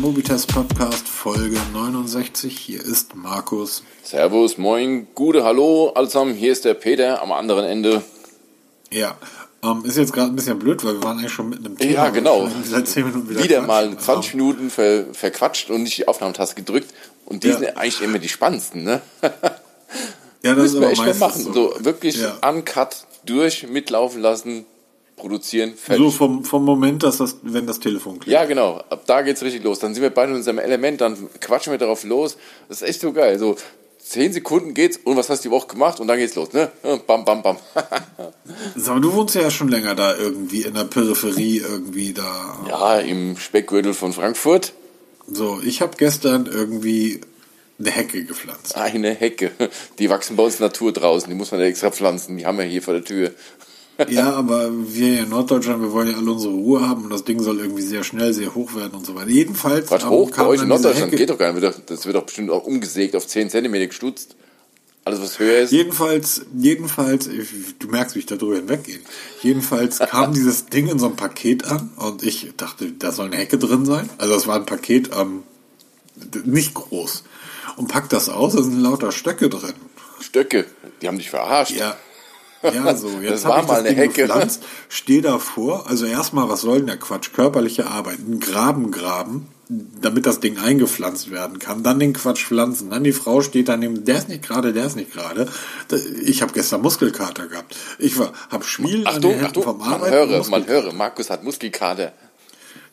Mobitest Podcast Folge 69. Hier ist Markus. Servus, moin, gute Hallo allesamen. Hier ist der Peter am anderen Ende. Ja, ähm, ist jetzt gerade ein bisschen blöd, weil wir waren eigentlich schon mit einem Thema. Ja, genau. Seit 10 Minuten wieder Wieder mal 20 Ähm, Minuten ver, verquatscht und nicht die Aufnahmetaste gedrückt. Und die Ja. sind eigentlich immer die spannendsten, ne? Ja, das ist Müssen wir aber echt mal meistens machen. so. So wirklich Ja. uncut durch, mitlaufen lassen, produzieren, fertig. So vom, vom Moment, dass das, wenn das Telefon klingelt. Ja, genau. Ab da geht's richtig los. Dann sind wir beide in unserem Element, dann quatschen wir darauf los. Das ist echt so geil. So zehn Sekunden geht's und was hast du die Woche gemacht und dann geht's los, ne? Bam, bam, bam. Sag mal, du wohnst ja schon länger da irgendwie in der Peripherie irgendwie da. ja, im Speckgürtel von Frankfurt So, ich habe gestern irgendwie eine Hecke gepflanzt. eine Hecke. Die wachsen bei uns Natur draußen. Die muss man ja extra pflanzen. Die haben wir hier vor der Tür. Ja, aber wir in Norddeutschland, wir wollen ja alle unsere Ruhe haben und das Ding soll irgendwie sehr schnell, sehr hoch werden und so weiter. Jedenfalls Was hoch bei euch in Norddeutschland geht doch gar nicht. Das wird doch bestimmt auch umgesägt auf 10 cm gestutzt. Alles was höher ist. Jedenfalls, jedenfalls, ich- du merkst, wie ich da drüber hinweggehe. Jedenfalls kam dieses Ding in so einem Paket an und ich dachte, da soll eine Hecke drin sein. Also es war ein Paket, ähm, nicht groß. Und pack das aus, da sind lauter Stöcke drin. Stöcke. Die haben dich verarscht. Ja. Ja, so, jetzt Das hab war ich mal das eine Ding Hecke. gepflanzt, stehe davor, also erstmal, was soll denn der Quatsch? Körperliche Arbeit, einen Graben graben, damit das Ding eingepflanzt werden kann, dann den Quatsch pflanzen, dann die Frau steht daneben, der ist nicht gerade, der ist nicht gerade. Ich habe gestern Muskelkater gehabt. Ich war, hab Schwielen an den Achtung, Händen Achtung, vom man Arbeiten. höre, Muskel- man höre. Markus hat Muskelkater.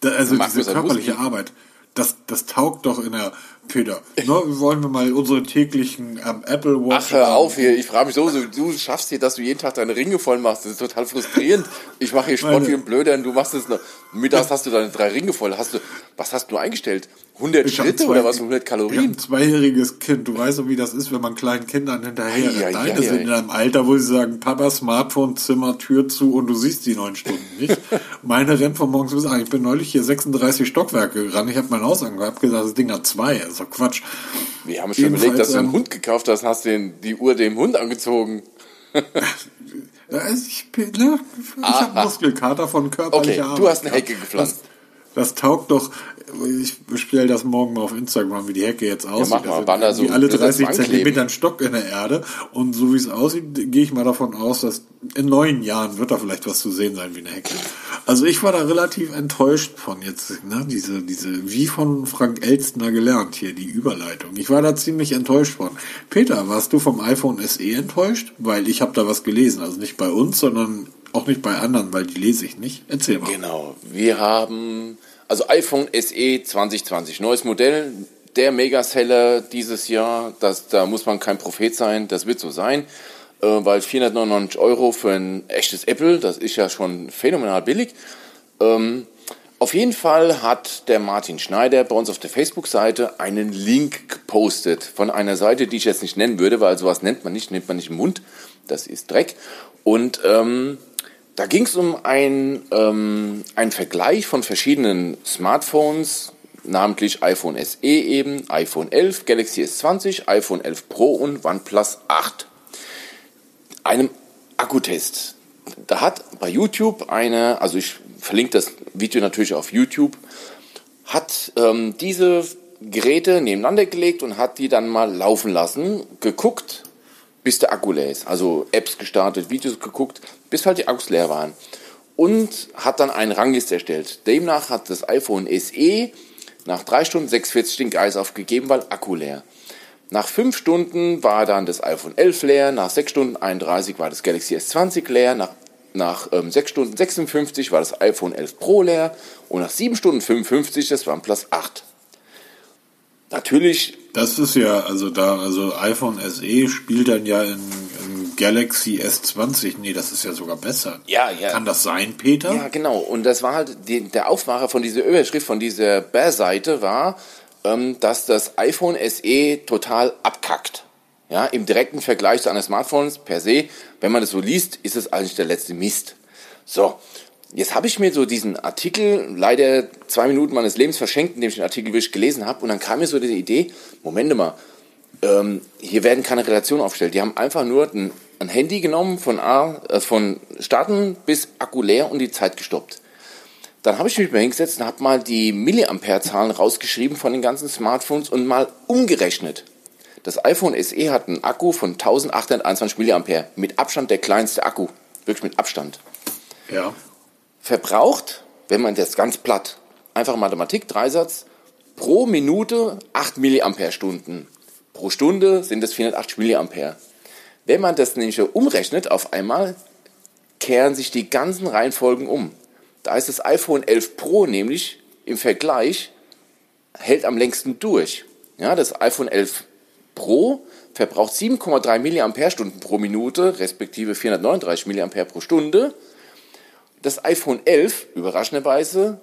da, also Markus diese körperliche Muskel. Arbeit, das, das taugt doch in der Peter. Ne, wollen wir mal unsere täglichen ähm, Apple Watch. Ach, hör auf hier. Ich frage mich so, so, du schaffst hier, dass du jeden Tag deine Ringe voll machst. Das ist total frustrierend. Ich mache hier Sport Meine- wie ein Blöder und du machst es noch. Mittags hast du deine drei Ringe voll. Hast du, was hast du eingestellt? 100 Ich Schritte zwei- oder was? 100 Ich habe Kalorien? ein zweijähriges Kind. Du weißt doch, wie das ist, wenn man kleinen Kindern hinterher Ei, ei, Deine ei, sind in einem Alter, wo sie sagen, Papa, Smartphone, Zimmer, Tür zu und du siehst die neun Stunden nicht. Meine rennt von morgens bis abends. Ich bin neulich hier 36 Stockwerke gerannt. Ich habe mein Haus angehabt, gesagt, das Ding hat zwei. Das ist doch Quatsch. Wir haben schon Jedenfalls, überlegt, dass du einen ähm, Hund gekauft hast, hast den, die Uhr dem Hund angezogen. Ich, ne, ich habe Muskelkater von körperlicher Okay, Arbeit. du hast eine. Hecke gepflanzt. Das, taugt doch. Ich bestelle das morgen mal auf Instagram, wie die Hecke jetzt aussieht. mach mal, Banner so irgendwie alle blöd 30 ankleben. Zentimeter ein Stock in der Erde. Und so wie es aussieht, gehe ich mal davon aus, dass in neun Jahren wird da vielleicht was zu sehen sein wie eine Hecke. Also ich war da relativ enttäuscht von jetzt, ne, diese, diese, wie von Frank Elstner gelernt hier, die Überleitung. Ich war da ziemlich enttäuscht von. Peter, warst du vom iPhone SE enttäuscht? Weil ich habe da was gelesen, also nicht bei uns, sondern auch nicht bei anderen, weil die lese ich nicht. Erzähl mal. Genau. Wir haben, also iPhone SE 2020, neues Modell, der Megaseller dieses Jahr. Das, da muss man kein Prophet sein, das wird so sein. Äh, weil 499 Euro für ein echtes Apple, das ist ja schon phänomenal billig. Ähm, auf jeden Fall hat der Martin Schneider bei uns auf der Facebook-Seite einen Link gepostet von einer Seite, die ich jetzt nicht nennen würde, weil sowas nennt man nicht, nennt man nicht im Mund. Das ist Dreck. Und ähm, da ging es um ein, ähm, einen Vergleich von verschiedenen Smartphones, namentlich iPhone SE eben, iPhone 11, Galaxy S20, iPhone 11 Pro und OnePlus 8 einem Akkutest. Da hat bei YouTube eine, also ich verlinke das Video natürlich auf YouTube, hat ähm, diese Geräte nebeneinander gelegt und hat die dann mal laufen lassen, geguckt, bis der Akku leer ist. Also Apps gestartet, Videos geguckt, bis halt die Akkus leer waren. Und hat dann einen Ranglist erstellt. Demnach hat das iPhone SE nach 3 Stunden 46 den Geist aufgegeben, weil Akku leer. Nach 5 Stunden war dann das iPhone 11 leer, nach 6 Stunden 31 war das Galaxy S20 leer, nach, nach ähm, 6 Stunden 56 war das iPhone 11 Pro leer und nach 7 Stunden 55 das OnePlus 8. Natürlich, Das ist ja, also da, also iPhone SE spielt dann ja in, in Galaxy S20. Nee, das ist ja sogar besser. Ja, ja. Kann das sein, Peter? ja genau, und das war halt, die, der Aufmacher von dieser Überschrift, von dieser Bär-Seite war, ähm, dass das iPhone SE total abkackt. Ja, im direkten Vergleich zu anderen Smartphones per se, wenn man das so liest, ist es eigentlich der letzte Mist. So, jetzt habe ich mir so diesen Artikel leider zwei Minuten meines Lebens verschenkt, indem ich den Artikel wirklich gelesen habe, und dann kam mir so die Idee, Moment mal, ähm, hier werden keine Relationen aufgestellt. Die haben einfach nur ein, ein Handy genommen, von, A, äh, von Starten bis Akku leer und die Zeit gestoppt. Dann habe ich mich mal hingesetzt und habe mal die Milliampere-Zahlen rausgeschrieben von den ganzen Smartphones und mal umgerechnet. Das iPhone SE hat einen Akku von 1821 Milliampere. Mit Abstand der kleinste Akku. Wirklich mit Abstand. Ja. Verbraucht, wenn man das ganz platt, einfach Mathematik, Dreisatz, pro Minute 8 Milliampere-Stunden. Pro Stunde sind es 480 Milliampere. Wenn man das nämlich umrechnet auf einmal, kehren sich die ganzen Reihenfolgen um. Da ist das iPhone 11 Pro nämlich im Vergleich, hält am längsten durch. Ja, das iPhone 11 Pro verbraucht 7,3 mAh pro Minute, respektive 439 mAh pro Stunde. Das iPhone 11, überraschenderweise,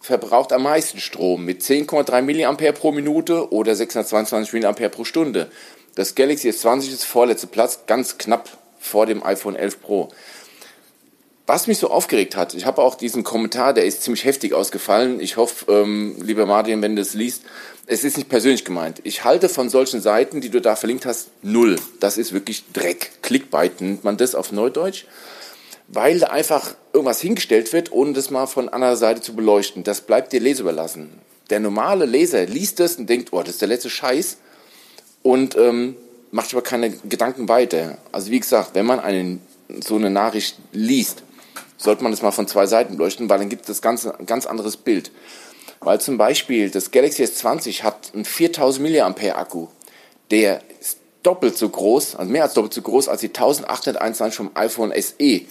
verbraucht am meisten Strom mit 10,3 mAh pro Minute oder 622 mAh pro Stunde. Das Galaxy S20 ist vorletzter Platz, ganz knapp vor dem iPhone 11 Pro. Was mich so aufgeregt hat, ich habe auch diesen Kommentar, der ist ziemlich heftig ausgefallen. Ich hoffe, ähm, lieber Martin, wenn du es liest, es ist nicht persönlich gemeint. Ich halte von solchen Seiten, die du da verlinkt hast, null. Das ist wirklich Dreck. Clickbait nennt man das auf Neudeutsch. Weil da einfach irgendwas hingestellt wird, ohne das mal von anderer Seite zu beleuchten. Das bleibt dir Leser überlassen. Der normale Leser liest das und denkt, oh, das ist der letzte Scheiß. Und ähm, macht aber keine Gedanken weiter. Also wie gesagt, wenn man einen, so eine Nachricht liest, sollte man das mal von zwei Seiten beleuchten, weil dann gibt es ganz, ein ganz anderes Bild. Weil zum Beispiel das Galaxy S20 hat einen 4000 mAh Akku. Der ist doppelt so groß, also mehr als doppelt so groß als die 1821 vom iPhone SE.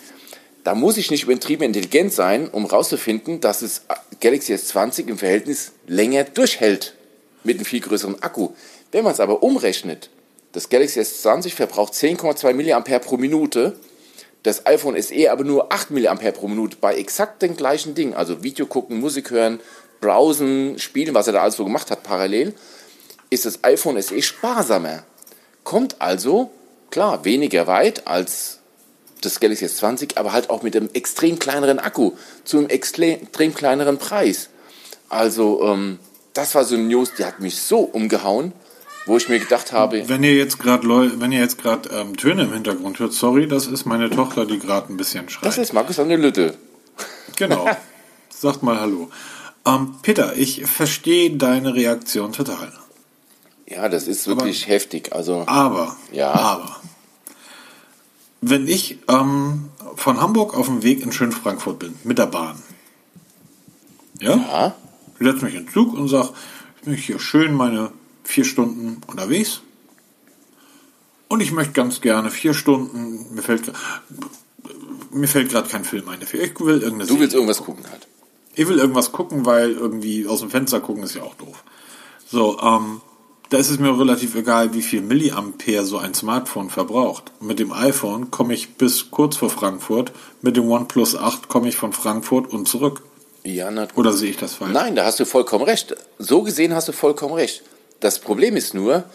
Da muss ich nicht übertrieben intelligent sein, um herauszufinden, dass das Galaxy S20 im Verhältnis länger durchhält mit einem viel größeren Akku. Wenn man es aber umrechnet, das Galaxy S20 verbraucht 10,2 mAh pro Minute das iPhone SE aber nur 8 mAh pro Minute bei exakt den gleichen Dingen, also Video gucken, Musik hören, browsen, spielen, was er da alles so gemacht hat parallel, ist das iPhone SE sparsamer. Kommt also, klar, weniger weit als das Galaxy S20, aber halt auch mit einem extrem kleineren Akku zu einem extrem kleineren Preis. Also, ähm, das war so eine News, die hat mich so umgehauen wo ich mir gedacht habe. Wenn ihr jetzt gerade wenn ihr jetzt gerade ähm, Töne im Hintergrund hört, sorry, das ist meine Tochter, die gerade ein bisschen schreit. Das ist Markus an der Lütte. Genau. Sagt mal Hallo. Ähm, Peter, ich verstehe deine Reaktion total. Ja, das ist wirklich aber, heftig. Also. Aber. Ja. Aber. Wenn ich ähm, von Hamburg auf dem Weg in schön Frankfurt bin mit der Bahn, ja, ja. setze mich in den Zug und sage, ich möchte hier schön meine vier Stunden unterwegs. Und ich möchte ganz gerne vier Stunden, mir fällt, mir fällt gerade kein Film ein dafür. Ich will irgendeine Du willst irgendwas gucken halt. Ich will irgendwas gucken, weil irgendwie aus dem Fenster gucken ist ja auch doof. So, ähm, da ist es mir relativ egal, wie viel Milliampere so ein Smartphone verbraucht. Mit dem iPhone komme ich bis kurz vor Frankfurt, mit dem OnePlus 8 komme ich von Frankfurt und zurück. Ja, Oder sehe ich das falsch? Nein, da hast du vollkommen recht. So gesehen hast du vollkommen recht. Das Problem ist nur,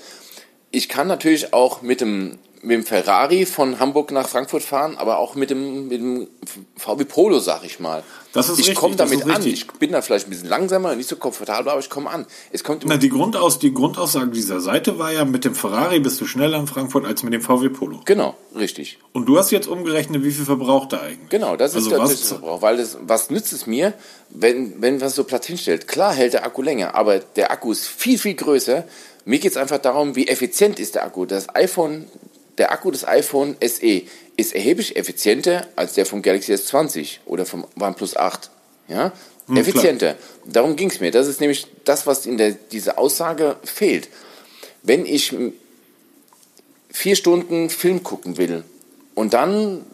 ich kann natürlich auch mit dem, mit dem Ferrari von Hamburg nach Frankfurt fahren, aber auch mit dem, mit dem VW Polo, sag ich mal. Das ist ich komme damit an. Ich bin da vielleicht ein bisschen langsamer, nicht so komfortabel, aber ich komme an. Es kommt Na, die, Grundaus, die Grundaussage dieser Seite war ja, mit dem Ferrari bist du schneller in Frankfurt als mit dem VW Polo. Genau, richtig. Und du hast jetzt umgerechnet, wie viel verbraucht er eigentlich? Genau, das ist also der Verbrauch. Weil das, was nützt es mir, wenn, wenn man es so platt hinstellt? Klar hält der Akku länger, aber der Akku ist viel, viel größer. Mir geht es einfach darum, wie effizient ist der Akku. Das iPhone, der Akku des iPhone SE ist erheblich effizienter als der vom Galaxy S20 oder vom OnePlus 8. Ja? Hm, effizienter. Klar. Darum ging es mir. Das ist nämlich das, was in der, dieser Aussage fehlt. Wenn ich vier Stunden Film gucken will und dann,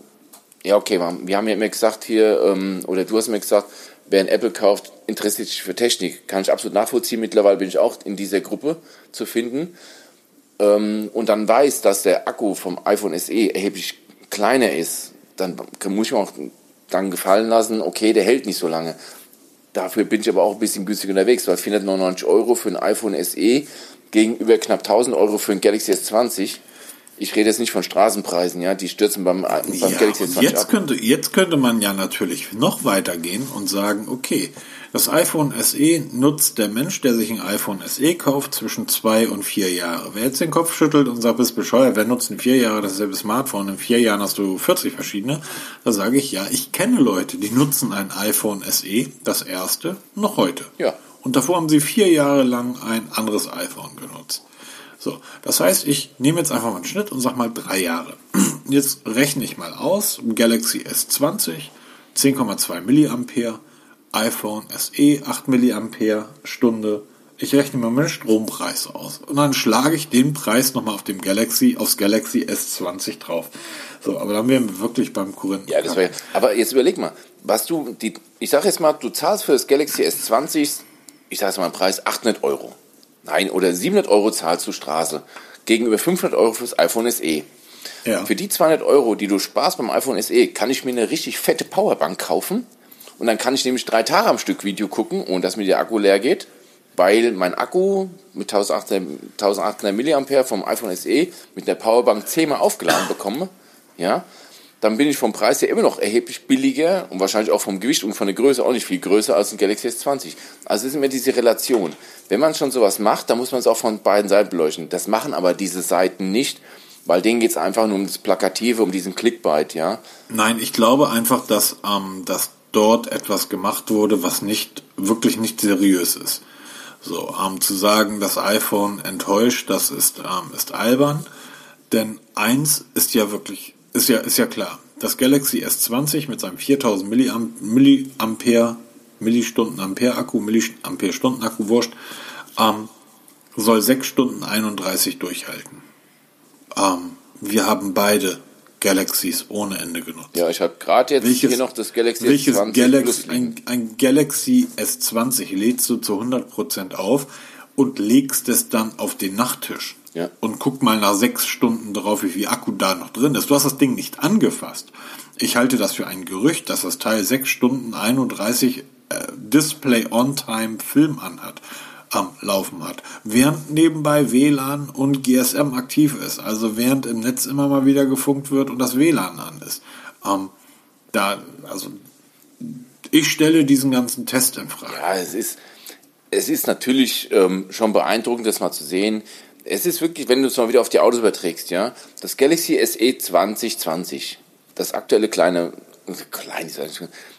ja okay, wir haben ja immer gesagt hier, ähm, oder du hast mir gesagt, wer ein Apple kauft, interessiert sich für Technik. Kann ich absolut nachvollziehen. Mittlerweile bin ich auch in dieser Gruppe zu finden. Ähm, und dann weiß, dass der Akku vom iPhone SE erheblich kleiner ist, dann muss ich mir auch dann gefallen lassen, okay, der hält nicht so lange. Dafür bin ich aber auch ein bisschen günstiger unterwegs, weil 499 Euro für ein iPhone SE gegenüber knapp 1000 Euro für ein Galaxy S20 Ich rede jetzt nicht von Straßenpreisen, ja, die stürzen beim, beim Ja, Galaxy und S20 jetzt ab. könnte, jetzt könnte man ja natürlich noch weitergehen und sagen, okay, das iPhone SE nutzt der Mensch, der sich ein iPhone SE kauft, zwischen zwei und vier Jahre. Wer jetzt den Kopf schüttelt und sagt, bist bescheuert, wer nutzt in vier Jahre dasselbe Smartphone? In vier Jahren hast du 40 verschiedene. Da sage ich, ja, ich kenne Leute, die nutzen ein iPhone SE, das erste, noch heute. Ja. Und davor haben sie vier Jahre lang ein anderes iPhone genutzt. So, das heißt, ich nehme jetzt einfach mal einen Schnitt und sag mal drei Jahre. Jetzt rechne ich mal aus, Galaxy S20, 10,2 Milliampere, iPhone SE, 8 Milliampere Stunde. Ich rechne mir meinen Strompreis aus. Und dann schlage ich den Preis nochmal auf dem Galaxy, aufs Galaxy S20 drauf. So, aber dann wären wir wirklich beim Korinthen. Ja, das wäre. Aber jetzt überleg mal, was du, die, ich sag jetzt mal, du zahlst für das Galaxy S20, ich sag jetzt mal einen Preis 800 Euro. Nein, oder 700 Euro zahlst du Straße. Gegenüber 500 Euro fürs iPhone SE. Ja. Für die 200 Euro, die du sparst beim iPhone SE, kann ich mir eine richtig fette Powerbank kaufen. Und dann kann ich nämlich drei Tage am Stück Video gucken, ohne dass mir der Akku leer geht. Weil mein Akku mit 1800, 1800 Milliampere vom iPhone SE mit der Powerbank zehnmal aufgeladen bekomme. Ja, dann bin ich vom Preis her immer noch erheblich billiger und wahrscheinlich auch vom Gewicht und von der Größe auch nicht viel größer als ein Galaxy S20. Also ist immer diese Relation. Wenn man schon sowas macht, dann muss man es auch von beiden Seiten beleuchten. Das machen aber diese Seiten nicht, weil denen geht es einfach nur um das Plakative, um diesen Clickbait, ja. Nein, ich glaube einfach, dass, ähm, dass dort etwas gemacht wurde, was nicht wirklich nicht seriös ist. So, ähm, zu sagen, das iPhone enttäuscht, das ist, ähm, ist albern. Denn eins ist ja wirklich, ist ja, ist ja klar. Das Galaxy S20 mit seinem 4000 Milliamp Milliampere, Millistunden Ampere Akku, Milliampere Stunden Akku, wurscht, ähm, soll 6 Stunden 31 durchhalten. Ähm, wir haben beide Galaxies ohne Ende genutzt. Ja, ich habe gerade jetzt Welches- hier noch das Galaxy welches S20 Galaxy, ein, ein Galaxy S20 lädst du zu 100% auf und legst es dann auf den Nachttisch. Ja. Und guck mal nach sechs Stunden drauf, wie viel Akku da noch drin ist. Du hast das Ding nicht angefasst. Ich halte das für ein Gerücht, dass das Teil sechs Stunden 31 äh, Display on Time Film anhat, am Laufen hat. Während nebenbei WLAN und GSM aktiv ist. Also während im Netz immer mal wieder gefunkt wird und das WLAN an ist. Ähm, da, also, ich stelle diesen ganzen Test in Frage. Ja, es ist, es ist natürlich ähm, schon beeindruckend, das mal zu sehen. Es ist wirklich, wenn du es mal wieder auf die Autos überträgst, ja, das Galaxy SE 2020, das aktuelle kleine, klein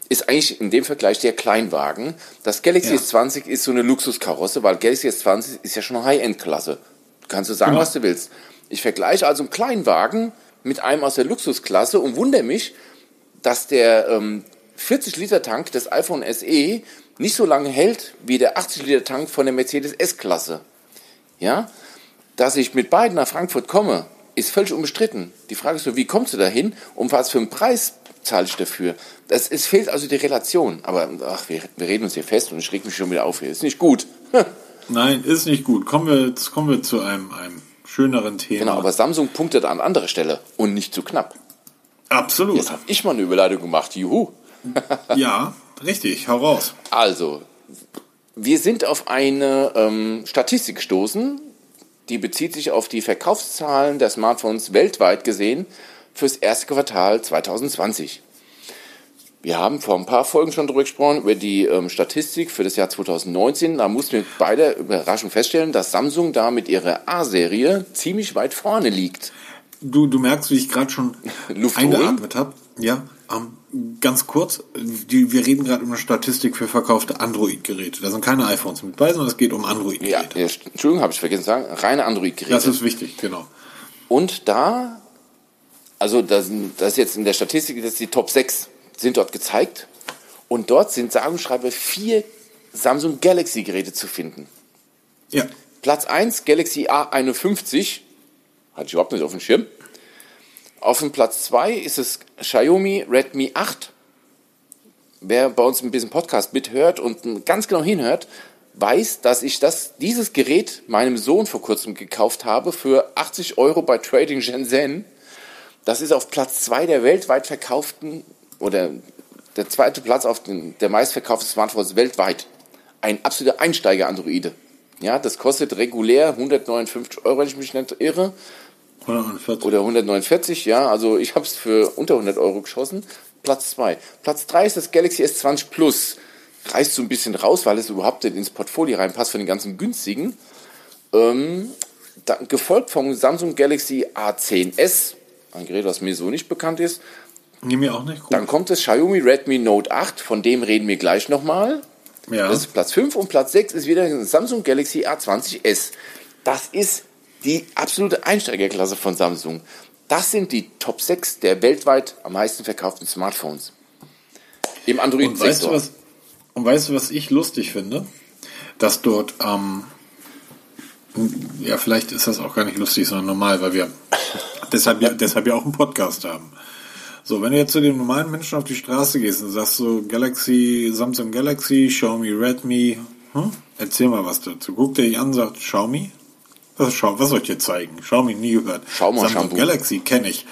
ist eigentlich- in dem Vergleich der Kleinwagen. Das Galaxy Ja. S20 ist so eine Luxuskarosse, weil Galaxy S20 ist ja schon High-End-Klasse. Du kannst du sagen, Genau. was du willst. Ich vergleiche also einen Kleinwagen mit einem aus der Luxusklasse und wundere mich, dass der ähm, 40-Liter-Tank des iPhone SE nicht so lange hält wie der 80-Liter-Tank von der Mercedes S-Klasse. Ja? Dass ich mit beiden nach Frankfurt komme, ist völlig unbestritten. Die Frage ist so, wie kommst du dahin und was für einen Preis zahle ich dafür? Das, es fehlt also die Relation. Aber ach, wir, wir reden uns hier fest und ich reg mich schon wieder auf hier. Ist nicht gut. Nein, ist nicht gut. Kommen wir, jetzt kommen wir zu einem, einem schöneren Thema. genau, aber Samsung punktet an anderer Stelle und nicht zu knapp. Absolut. Jetzt habe ich mal eine Überleitung gemacht. Juhu. Ja, richtig. Hau raus. Also, wir sind auf eine ähm, Statistik gestoßen, die bezieht sich auf die Verkaufszahlen der Smartphones weltweit gesehen fürs erste Quartal 2020. Wir haben vor ein paar Folgen schon darüber gesprochen, über die ähm, Statistik für das Jahr 2019. Da mussten wir bei der Überraschung feststellen, dass Samsung da mit ihrer A-Serie ziemlich weit vorne liegt. Du, du merkst, wie ich gerade schon eingeatmet habe. Ja, ähm, ganz kurz. Die, wir reden gerade über eine Statistik für verkaufte Android-Geräte. Da sind keine iPhones mit bei, sondern es geht um Android-Geräte. ja, Entschuldigung, habe ich vergessen zu sagen, reine Android-Geräte. Das ist wichtig, genau. Und da, also das, das ist jetzt in der Statistik, das ist die Top 6, sind dort gezeigt. Und dort sind sage und schreibe vier Samsung Galaxy Geräte zu finden. Ja, Platz 1 Galaxy A51, hatte ich überhaupt nicht auf dem Schirm. Auf dem Platz 2 ist es Xiaomi Redmi 8. Wer bei uns ein bisschen Podcast mithört und ganz genau hinhört, weiß, dass ich das, dieses Gerät meinem Sohn vor kurzem gekauft habe für 80 Euro bei Trading Shenzhen. Das ist auf Platz 2 der weltweit verkauften oder der zweite Platz auf den, der meistverkauften Smartphones weltweit. Ein absoluter Einsteiger-Androide. Ja, das kostet regulär 159 Euro, wenn ich mich nicht irre. 149. Oder 149, ja. Also ich habe es für unter 100 Euro geschossen. Platz 2. Platz 3 ist das Galaxy S20 Plus. Reißt so ein bisschen raus, weil es überhaupt nicht ins Portfolio reinpasst von den ganzen günstigen. Ähm, da, gefolgt vom Samsung Galaxy A10s, ein Gerät, was mir so nicht bekannt ist. Nee, mir auch nicht. Gut. Dann kommt das Xiaomi Redmi Note 8, von dem reden wir gleich nochmal. ja. Das ist Platz 5 und Platz 6 ist wieder ein Samsung Galaxy A20s. Das ist die absolute Einsteigerklasse von Samsung. Das sind die Top 6 der weltweit am meisten verkauften Smartphones. Im und weißt du Android-Sektor. was? Und weißt du, was ich lustig finde? Dass dort, ähm, ja, vielleicht ist das auch gar nicht lustig, sondern normal, weil wir deshalb ja, deshalb ja auch einen Podcast haben. So, wenn du jetzt zu dem normalen Menschen auf die Straße gehst und sagst so Galaxy, Samsung Galaxy, Xiaomi Redmi, hm? erzähl mal was dazu. Guckt er dich an, sagt Xiaomi? Was, Schau, was soll ich dir zeigen? Xiaomi nie gehört. Schau mal, Samsung Shampoo. Galaxy kenne ich.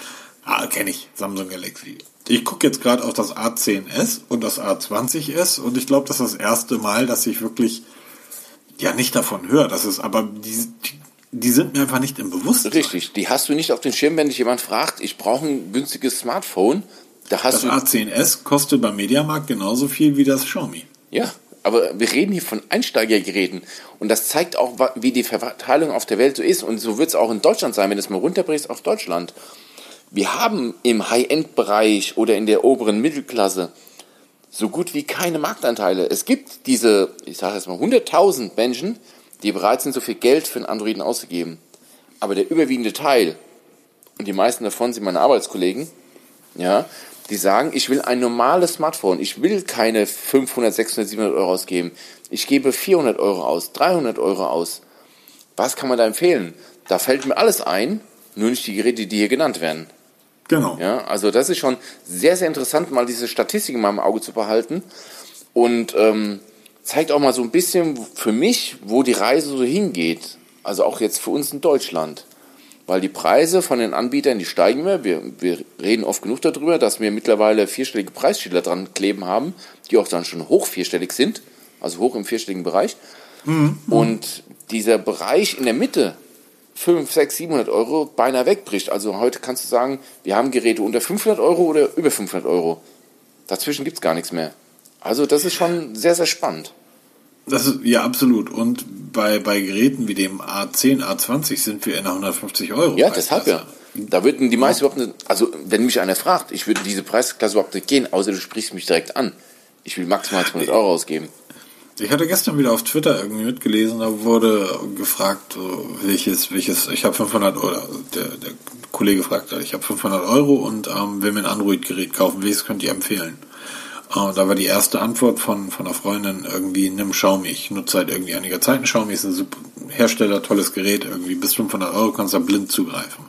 Ah, kenne ich. Samsung Galaxy. Ich gucke jetzt gerade auf das A10s und das A20s und ich glaube, das ist das erste Mal, dass ich wirklich ja nicht davon höre. Das ist aber die, die, sind mir einfach nicht im Bewusstsein. Richtig, die hast du nicht auf den Schirm, wenn dich jemand fragt, ich brauche ein günstiges Smartphone. Da hast Das du A10s kostet beim Mediamarkt genauso viel wie das Xiaomi. Ja, aber wir reden hier von Einsteigergeräten und das zeigt auch, wie die Verteilung auf der Welt so ist und so wird es auch in Deutschland sein, wenn du es mal runterbrichst auf Deutschland. Wir haben im High-End-Bereich oder in der oberen Mittelklasse so gut wie keine Marktanteile. Es gibt diese, ich sage jetzt mal 100.000 Menschen, die bereit sind, so viel Geld für einen Androiden auszugeben. Aber der überwiegende Teil, und die meisten davon sind meine Arbeitskollegen, ja, die sagen, ich will ein normales Smartphone. Ich will keine 500, 600, 700 Euro ausgeben. Ich gebe 400 Euro aus, 300 Euro aus. Was kann man da empfehlen? Da fällt mir alles ein, nur nicht die Geräte, die hier genannt werden. Genau. Ja, also das ist schon sehr, sehr interessant, mal diese Statistiken mal im Auge zu behalten und ähm, zeigt auch mal so ein bisschen für mich, wo die Reise so hingeht. Also auch jetzt für uns in Deutschland. Weil die Preise von den Anbietern, die steigen immer. Wir, wir reden oft genug darüber, dass wir mittlerweile vierstellige Preisschilder dran kleben haben, die auch dann schon hoch vierstellig sind, also hoch im vierstelligen Bereich. Und dieser Bereich in der Mitte, 5, 6, 700 Euro, beinahe wegbricht. Also heute kannst du sagen, wir haben Geräte unter 500 Euro oder über 500 Euro. Dazwischen gibt es gar nichts mehr. Also das ist schon sehr, sehr spannend. Das ist, ja, absolut. Und bei, bei Geräten wie dem A10, A20 sind wir in der 150 Euro. Ja, deshalb ja. Da würden die meisten überhaupt nicht, also wenn mich einer fragt, ich würde diese Preisklasse überhaupt nicht gehen, außer du sprichst mich direkt an. Ich will maximal 200 Euro ausgeben. Ich hatte gestern wieder auf Twitter irgendwie mitgelesen, da wurde gefragt, so, welches, welches, ich habe 500 Euro, der, der Kollege fragte, ich habe 500 Euro und ähm, will mir ein Android-Gerät kaufen, welches könnt ihr empfehlen? Äh, da war die erste Antwort von, von einer Freundin irgendwie, nimm Xiaomi. Ich nutze seit irgendwie einiger Zeit ein Xiaomi, ist ein super Hersteller, tolles Gerät, irgendwie bis 500 Euro kannst du da blind zugreifen.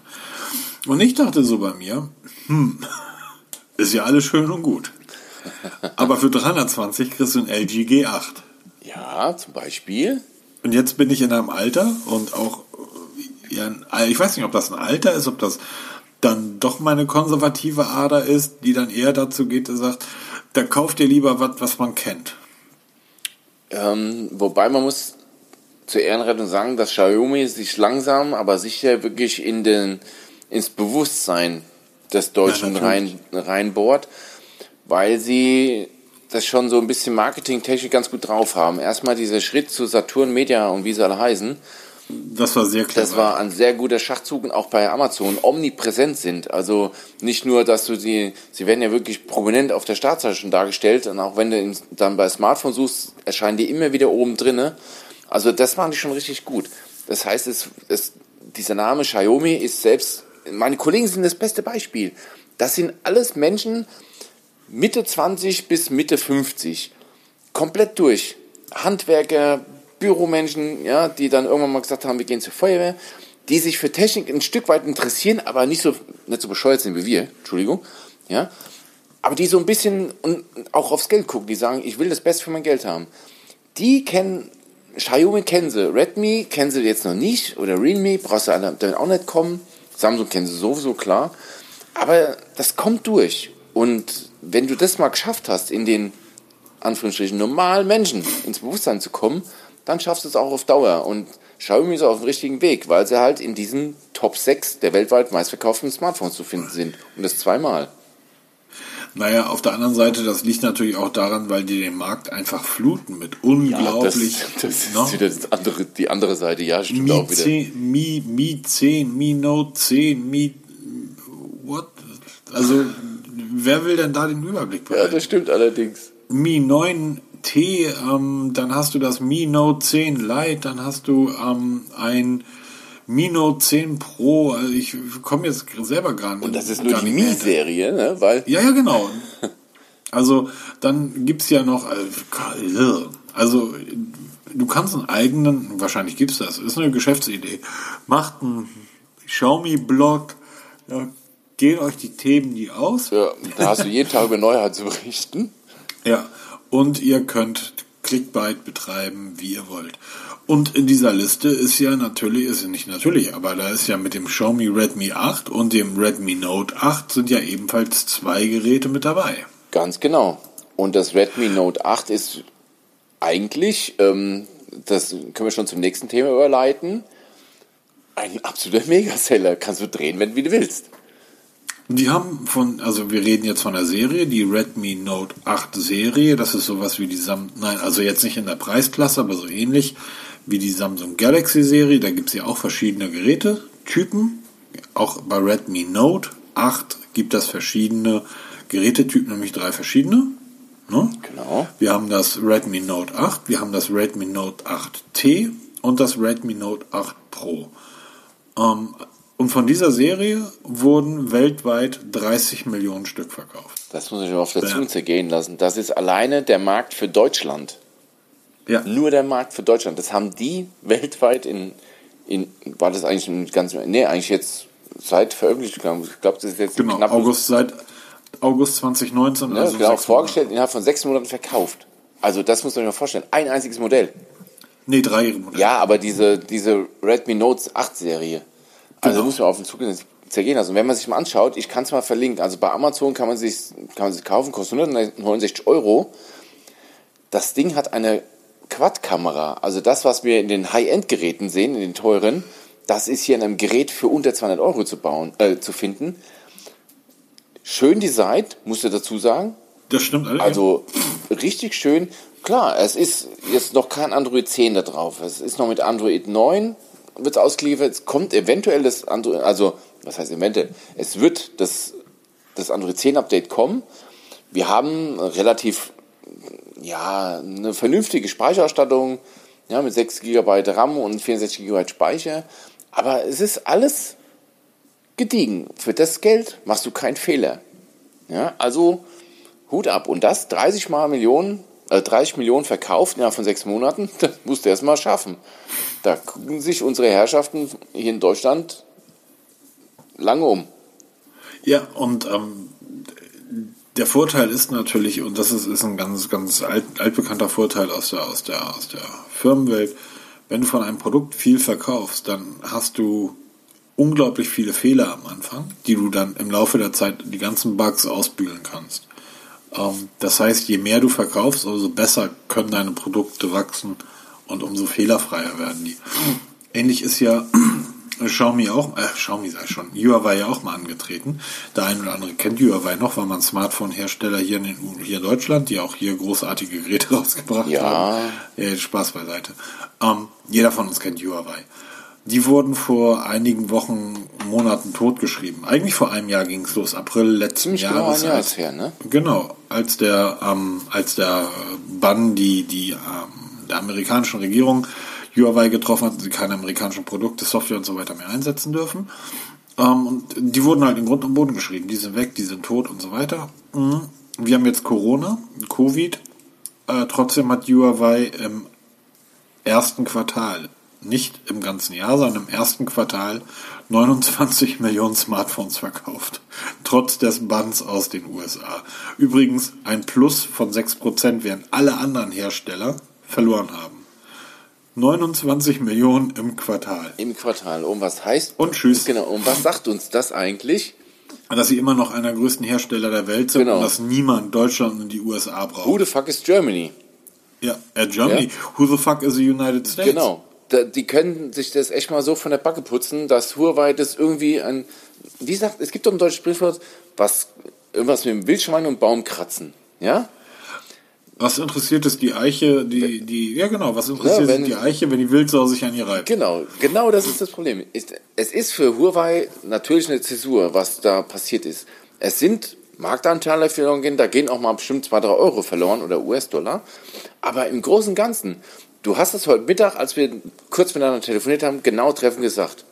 Und ich dachte so bei mir, hm, ist ja alles schön und gut. Aber für 320 kriegst du ein LG G8. Ja, zum Beispiel. Und jetzt bin ich in einem Alter und auch, ich weiß nicht, ob das ein Alter ist, ob das dann doch meine konservative Ader ist, die dann eher dazu geht, dass sagt, da kauft ihr lieber was, was man kennt. Ähm, wobei man muss zur Ehrenrettung sagen, dass Xiaomi sich langsam, aber sicher wirklich in den, ins Bewusstsein des Deutschen Ja, rein, reinbohrt, weil sie das schon so ein bisschen marketingtechnisch ganz gut drauf haben. Erstmal dieser Schritt zu Saturn Media und wie sie alle heißen, Das war sehr clever. das war ein sehr guter Schachzug und auch bei Amazon omnipräsent sind. Also nicht nur, dass du sie, sie werden ja wirklich prominent auf der Startseite schon dargestellt und auch wenn du dann bei Smartphone suchst, erscheinen die immer wieder oben drinne. Also das machen die schon richtig gut. Das heißt, es, es, dieser Name Xiaomi ist selbst, meine Kollegen sind das beste Beispiel. Das sind alles Menschen Mitte 20 bis Mitte 50. Komplett durch. Handwerker, Büromenschen, ja, die dann irgendwann mal gesagt haben, wir gehen zur Feuerwehr, die sich für Technik ein Stück weit interessieren, aber nicht so, nicht so bescheuert sind wie wir, Entschuldigung, ja, aber die so ein bisschen und auch aufs Geld gucken, die sagen, ich will das Beste für mein Geld haben. Die kennen, Xiaomi kennen sie, Redmi kennen sie jetzt noch nicht oder Realme, brauchst du damit auch nicht kommen, Samsung kennen sie sowieso, klar, aber das kommt durch und wenn du das mal geschafft hast, in den Anführungsstrichen normalen Menschen ins Bewusstsein zu kommen, dann schaffst du es auch auf Dauer. Und Xiaomi ist auf dem richtigen Weg, weil sie halt in diesen Top 6 der weltweit meistverkauften Smartphones zu finden sind. Und das zweimal. Naja, auf der anderen Seite, das liegt natürlich auch daran, weil die den Markt einfach fluten mit unglaublich. Ja, das, das ist wieder das andere, die andere Seite, ja, stimmt Mi auch wieder. 10, Mi, Mi 10, Mi Note 10, Mi. What? Also, wer will denn da den Überblick Ja, behalten? das stimmt allerdings. Mi 9T, ähm, dann hast du das Mi Note 10 Lite, dann hast du ähm, ein Mi Note 10 Pro. Also ich komme jetzt selber gar nicht. Und das ist nur die Mi-Serie, ne? Weil Ja, ja, genau. Also dann gibt's ja noch, äh, also du kannst einen eigenen, wahrscheinlich gibt's das, ist eine Geschäftsidee. Macht einen Xiaomi-Blog, ja, gehen euch die Themen die aus. ja, da hast du jeden Tag über Neuheit zu berichten. Ja, und ihr könnt Clickbait betreiben, wie ihr wollt. Und in dieser Liste ist ja natürlich, ist ja nicht natürlich, aber da ist ja mit dem Xiaomi Redmi 8 und dem Redmi Note 8 sind ja ebenfalls zwei Geräte mit dabei. Ganz genau. Und das Redmi Note 8 ist eigentlich, ähm, das können wir schon zum nächsten Thema überleiten, ein absoluter Megaseller. Kannst du drehen, wenn du willst. Die haben von, also wir reden jetzt von der Serie, die Redmi Note 8 Serie, das ist sowas wie die Sam, nein, also jetzt nicht in der Preisklasse, aber so ähnlich wie die Samsung Galaxy Serie, da gibt's ja auch verschiedene Gerätetypen, auch bei Redmi Note 8 gibt es verschiedene Gerätetypen, nämlich drei verschiedene. Ne? Genau. Wir haben das Redmi Note 8, wir haben das Redmi Note 8T und das Redmi Note 8 Pro. Ähm, und von dieser Serie wurden weltweit 30 Millionen Stück verkauft. Das muss ich mir auf der Ja. Zunge zergehen lassen. Das ist alleine der Markt für Deutschland. Ja. Nur der Markt für Deutschland. Das haben die weltweit in, in war das eigentlich ein ganz, nee, eigentlich jetzt seit Veröffentlichung, ich glaube, das ist jetzt Genau, knapp, August seit August 2019. ne, also genau, vorgestellt, innerhalb von sechs Monaten verkauft. Also das muss man sich mal vorstellen. Ein einziges Modell. Nee, drei Modelle. Ja, aber diese, diese Redmi Note 8 Serie. Also muss man auf den Zug zergehen lassen. Und wenn man sich mal anschaut, ich kann es mal verlinken. Also bei Amazon kann man sich kann man sich kaufen, kostet 169 Euro. Das Ding hat eine Quad-Kamera. Also das, was wir in den High-End-Geräten sehen, in den teuren, das ist hier in einem Gerät für unter 200 Euro zu bauen, äh, zu finden. Schön designt, musst du dazu sagen. Das stimmt alles. Also richtig schön. Klar, es ist jetzt noch kein Android 10 da drauf. Es ist noch mit Android 9 wird ausgeliefert. Es kommt eventuell das Android, also was heißt eventuell? Es wird das, das Android 10 Update kommen. Wir haben relativ ja eine vernünftige Speicherausstattung, ja mit 6 GB RAM und 64 GB Speicher. Aber es ist alles gediegen. Für das Geld machst du keinen Fehler. Ja, also Hut ab. Und das 30 mal Millionen, äh, 30 Millionen verkauft innerhalb von sechs Monaten, das musst du erst mal schaffen. Da gucken sich unsere Herrschaften hier in Deutschland lange um. Ja, und ähm, der Vorteil ist natürlich, und das ist, ist ein ganz, ganz alt, altbekannter Vorteil aus der, aus, der, aus der Firmenwelt, wenn du von einem Produkt viel verkaufst, dann hast du unglaublich viele Fehler am Anfang, die du dann im Laufe der Zeit die ganzen Bugs ausbügeln kannst. Ähm, das heißt, je mehr du verkaufst, umso besser können deine Produkte wachsen und umso fehlerfreier werden die. Ähnlich ist ja Xiaomi auch, äh, Xiaomi sei schon, Huawei ja auch mal angetreten. Der eine oder andere kennt Huawei noch, war man Smartphone-Hersteller hier in, den, hier in Deutschland, die auch hier großartige Geräte rausgebracht Ja. haben. Ja, Spaß beiseite. Ähm, jeder von uns kennt Huawei. Die wurden vor einigen Wochen, Monaten totgeschrieben. Eigentlich vor einem Jahr ging es los, April letzten Ziemlich genau Jahres. ein Jahr als- her, ne? Genau, als der, ähm, als der Bann die, die ähm, der amerikanischen Regierung Huawei getroffen hat, sie keine amerikanischen Produkte, Software und so weiter mehr einsetzen dürfen. Ähm, und die wurden halt in Grund und Boden geschrieben. Die sind weg, die sind tot und so weiter. Mhm. Wir haben jetzt Corona, Covid. Äh, trotzdem hat Huawei im ersten Quartal, nicht im ganzen Jahr, sondern im ersten Quartal 29 Millionen Smartphones verkauft. Trotz des Banns aus den USA. Übrigens ein Plus von 6%, während alle anderen Hersteller verloren haben. 29 Millionen im Quartal. Im Quartal. Und was heißt? Und tschüss. Genau. Und was sagt uns das eigentlich? Dass sie immer noch einer der größten Hersteller der Welt sind Genau. und dass niemand Deutschland und die USA braucht. Who the fuck is Germany? Ja, äh, Germany. Ja? Who the fuck is the United States? Genau. Die können sich das echt mal so von der Backe putzen, dass Huawei das irgendwie ein. Wie gesagt, es gibt doch ein deutsches Sprichwort, was irgendwas mit dem Wildschwein und Baum kratzen. Ja? Was interessiert es die Eiche, die, die, ja genau, was interessiert ja, wenn, die Eiche, wenn die Wildsau sich an ihr reibt? Genau, genau das ist das Problem. Es ist für Huawei natürlich eine Zäsur, was da passiert ist. Es sind Marktanteile verloren da gehen auch mal bestimmt 2, 3 Euro verloren oder US-Dollar. Aber im Großen und Ganzen, du hast es heute Mittag, als wir kurz miteinander telefoniert haben, genau treffen gesagt.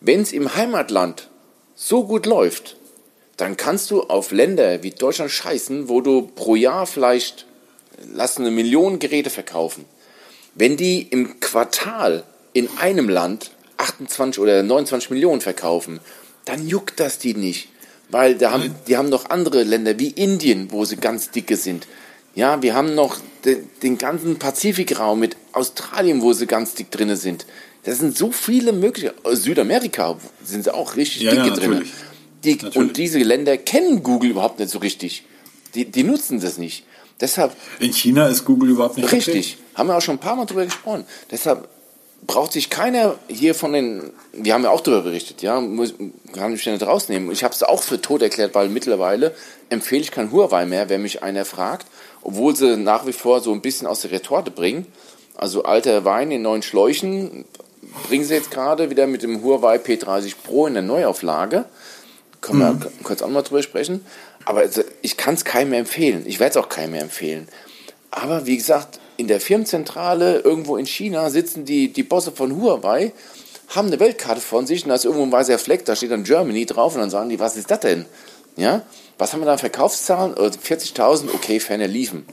Wenn es im Heimatland so gut läuft, dann kannst du auf Länder wie Deutschland scheißen, wo du pro Jahr vielleicht lass eine Million Geräte verkaufen. Wenn die im Quartal in einem Land 28 oder 29 Millionen verkaufen, dann juckt das die nicht. Weil da haben, die haben noch andere Länder wie Indien, wo sie ganz dicke sind. Ja, wir haben noch den, den ganzen Pazifikraum mit Australien, wo sie ganz dick drin sind. Das sind so viele mögliche. Südamerika sind sie auch richtig ja, dicke ja, drin. Die, und diese Länder kennen Google überhaupt nicht so richtig. Die, die nutzen das nicht. Deshalb, In China ist Google überhaupt nicht Richtig. Okay. Haben wir auch schon ein paar Mal drüber gesprochen. Deshalb braucht sich keiner hier von den, wir haben ja auch darüber berichtet, ja, muss, kann ich nicht rausnehmen. Ich habe es auch für tot erklärt, weil mittlerweile empfehle ich kein Huawei mehr, wenn mich einer fragt, obwohl sie nach wie vor so ein bisschen aus der Retorte bringen. Also alter Wein in neuen Schläuchen bringen sie jetzt gerade wieder mit dem Huawei P30 Pro in der Neuauflage. Können mhm. wir kurz auch mal drüber sprechen. Aber ich kann es keinem mehr empfehlen. Ich werde es auch keinem mehr empfehlen. Aber wie gesagt, in der Firmenzentrale irgendwo in China sitzen die, die Bosse von Huawei, haben eine Weltkarte von sich und da ist irgendwo ein weißer Fleck, da steht dann Germany drauf und dann sagen die, was ist das denn? Ja? Was haben wir da Verkaufszahlen? 40.000, äh, okay, Ferne liefen.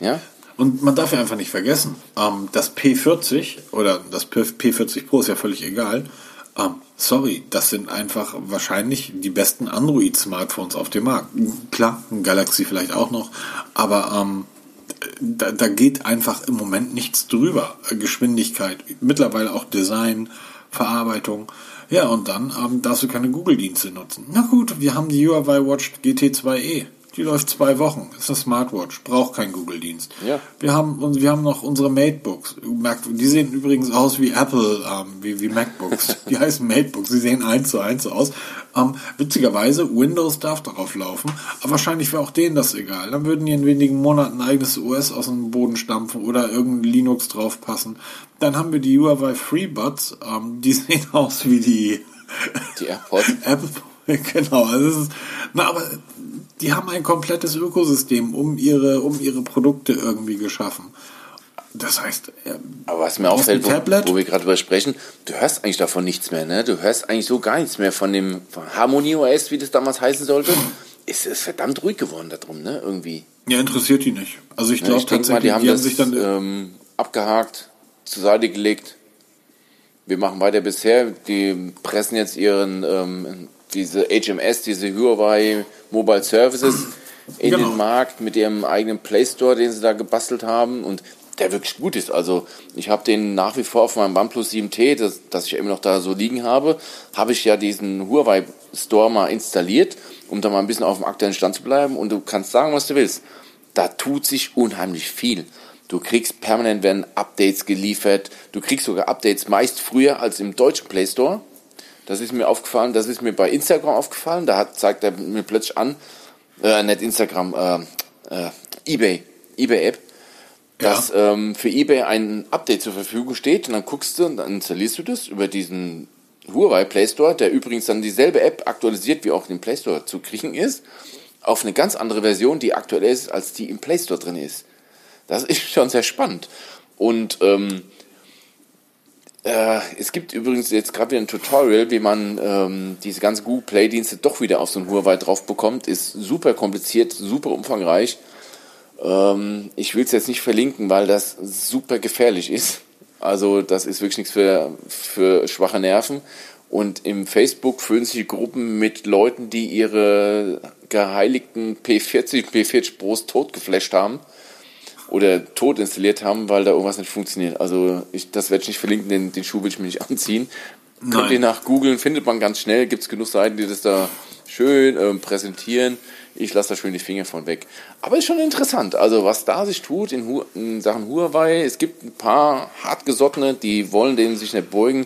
Ja? Und man darf ja einfach nicht vergessen, ähm, das P40 oder das P40 Pro ist ja völlig egal, ähm, sorry, das sind einfach wahrscheinlich die besten Android-Smartphones auf dem Markt. Klar, ein Galaxy vielleicht auch noch, aber ähm, da, da geht einfach im Moment nichts drüber. Geschwindigkeit, mittlerweile auch Design, Verarbeitung. Ja, und dann ähm, darfst du keine Google-Dienste nutzen. Na gut, wir haben die Huawei Watch GT2e. Die läuft zwei Wochen. Ist eine Smartwatch. Braucht keinen Google-Dienst. Ja. Wir haben, wir haben noch unsere Matebooks. Die sehen übrigens aus wie Apple, ähm, wie, wie MacBooks. Die heißen Matebooks. Sie sehen eins zu eins aus. Ähm, witzigerweise, Windows darf darauf laufen. Aber wahrscheinlich wäre auch denen das egal. Dann würden die in wenigen Monaten ein eigenes OS aus dem Boden stampfen oder irgendein Linux draufpassen. Dann haben wir die Huawei FreeBuds. Ähm, die sehen aus wie die, die AirPods. Apple Genau, also ist, na, aber die haben ein komplettes Ökosystem um ihre, um ihre Produkte irgendwie geschaffen. Das heißt, äh, aber was mir auffällt, wo, wo, wir gerade drüber sprechen, du hörst eigentlich davon nichts mehr, ne? Du hörst eigentlich so gar nichts mehr von dem von Harmony OS, wie das damals heißen sollte. Ist es verdammt ruhig geworden darum, ne? Irgendwie. Ja, interessiert die nicht. Also ich glaube ja, tatsächlich, mal, die haben, die haben das, sich dann ähm, abgehakt, zur Seite gelegt. Wir machen weiter bisher. Die pressen jetzt ihren ähm, diese HMS, diese Huawei Mobile Services in genau. den Markt mit ihrem eigenen Play Store, den sie da gebastelt haben und der wirklich gut ist. Also ich habe den nach wie vor auf meinem OnePlus 7T, das, das ich immer noch da so liegen habe, habe ich ja diesen Huawei Store mal installiert, um da mal ein bisschen auf dem aktuellen Stand zu bleiben und du kannst sagen, was du willst. Da tut sich unheimlich viel. Du kriegst permanent werden Updates geliefert. Du kriegst sogar Updates meist früher als im deutschen Play Store. Das ist mir aufgefallen, das ist mir bei Instagram aufgefallen. Da hat, zeigt er mir plötzlich an, äh, nicht Instagram, äh, äh, eBay, eBay-App, ja. dass ähm, für eBay ein Update zur Verfügung steht und dann guckst du und dann installierst du das über diesen Huawei Play Store, der übrigens dann dieselbe App aktualisiert, wie auch in den Play Store zu kriegen ist, auf eine ganz andere Version, die aktuell ist, als die im Play Store drin ist. Das ist schon sehr spannend. Und ähm, äh, es gibt übrigens jetzt gerade wieder ein Tutorial, wie man ähm, diese ganzen Google Play-Dienste doch wieder auf so ein Huawei drauf bekommt. Ist super kompliziert, super umfangreich. Ähm, ich will es jetzt nicht verlinken, weil das super gefährlich ist. Also das ist wirklich nichts für, für schwache Nerven. Und im Facebook füllen sich Gruppen mit Leuten, die ihre geheiligten P40, P40 Pros totgeflasht haben oder tot installiert haben, weil da irgendwas nicht funktioniert. Also ich, das werde ich nicht verlinken, den, den Schuh will ich mir nicht anziehen. Nein. Könnt ihr nach googeln, findet man ganz schnell, gibt es genug Seiten, die das da schön ähm, präsentieren. Ich lasse da schön die Finger von weg. Aber ist schon interessant, also was da sich tut in, Hu in Sachen Huawei. Es gibt ein paar hartgesottene, die wollen denen sich nicht beugen.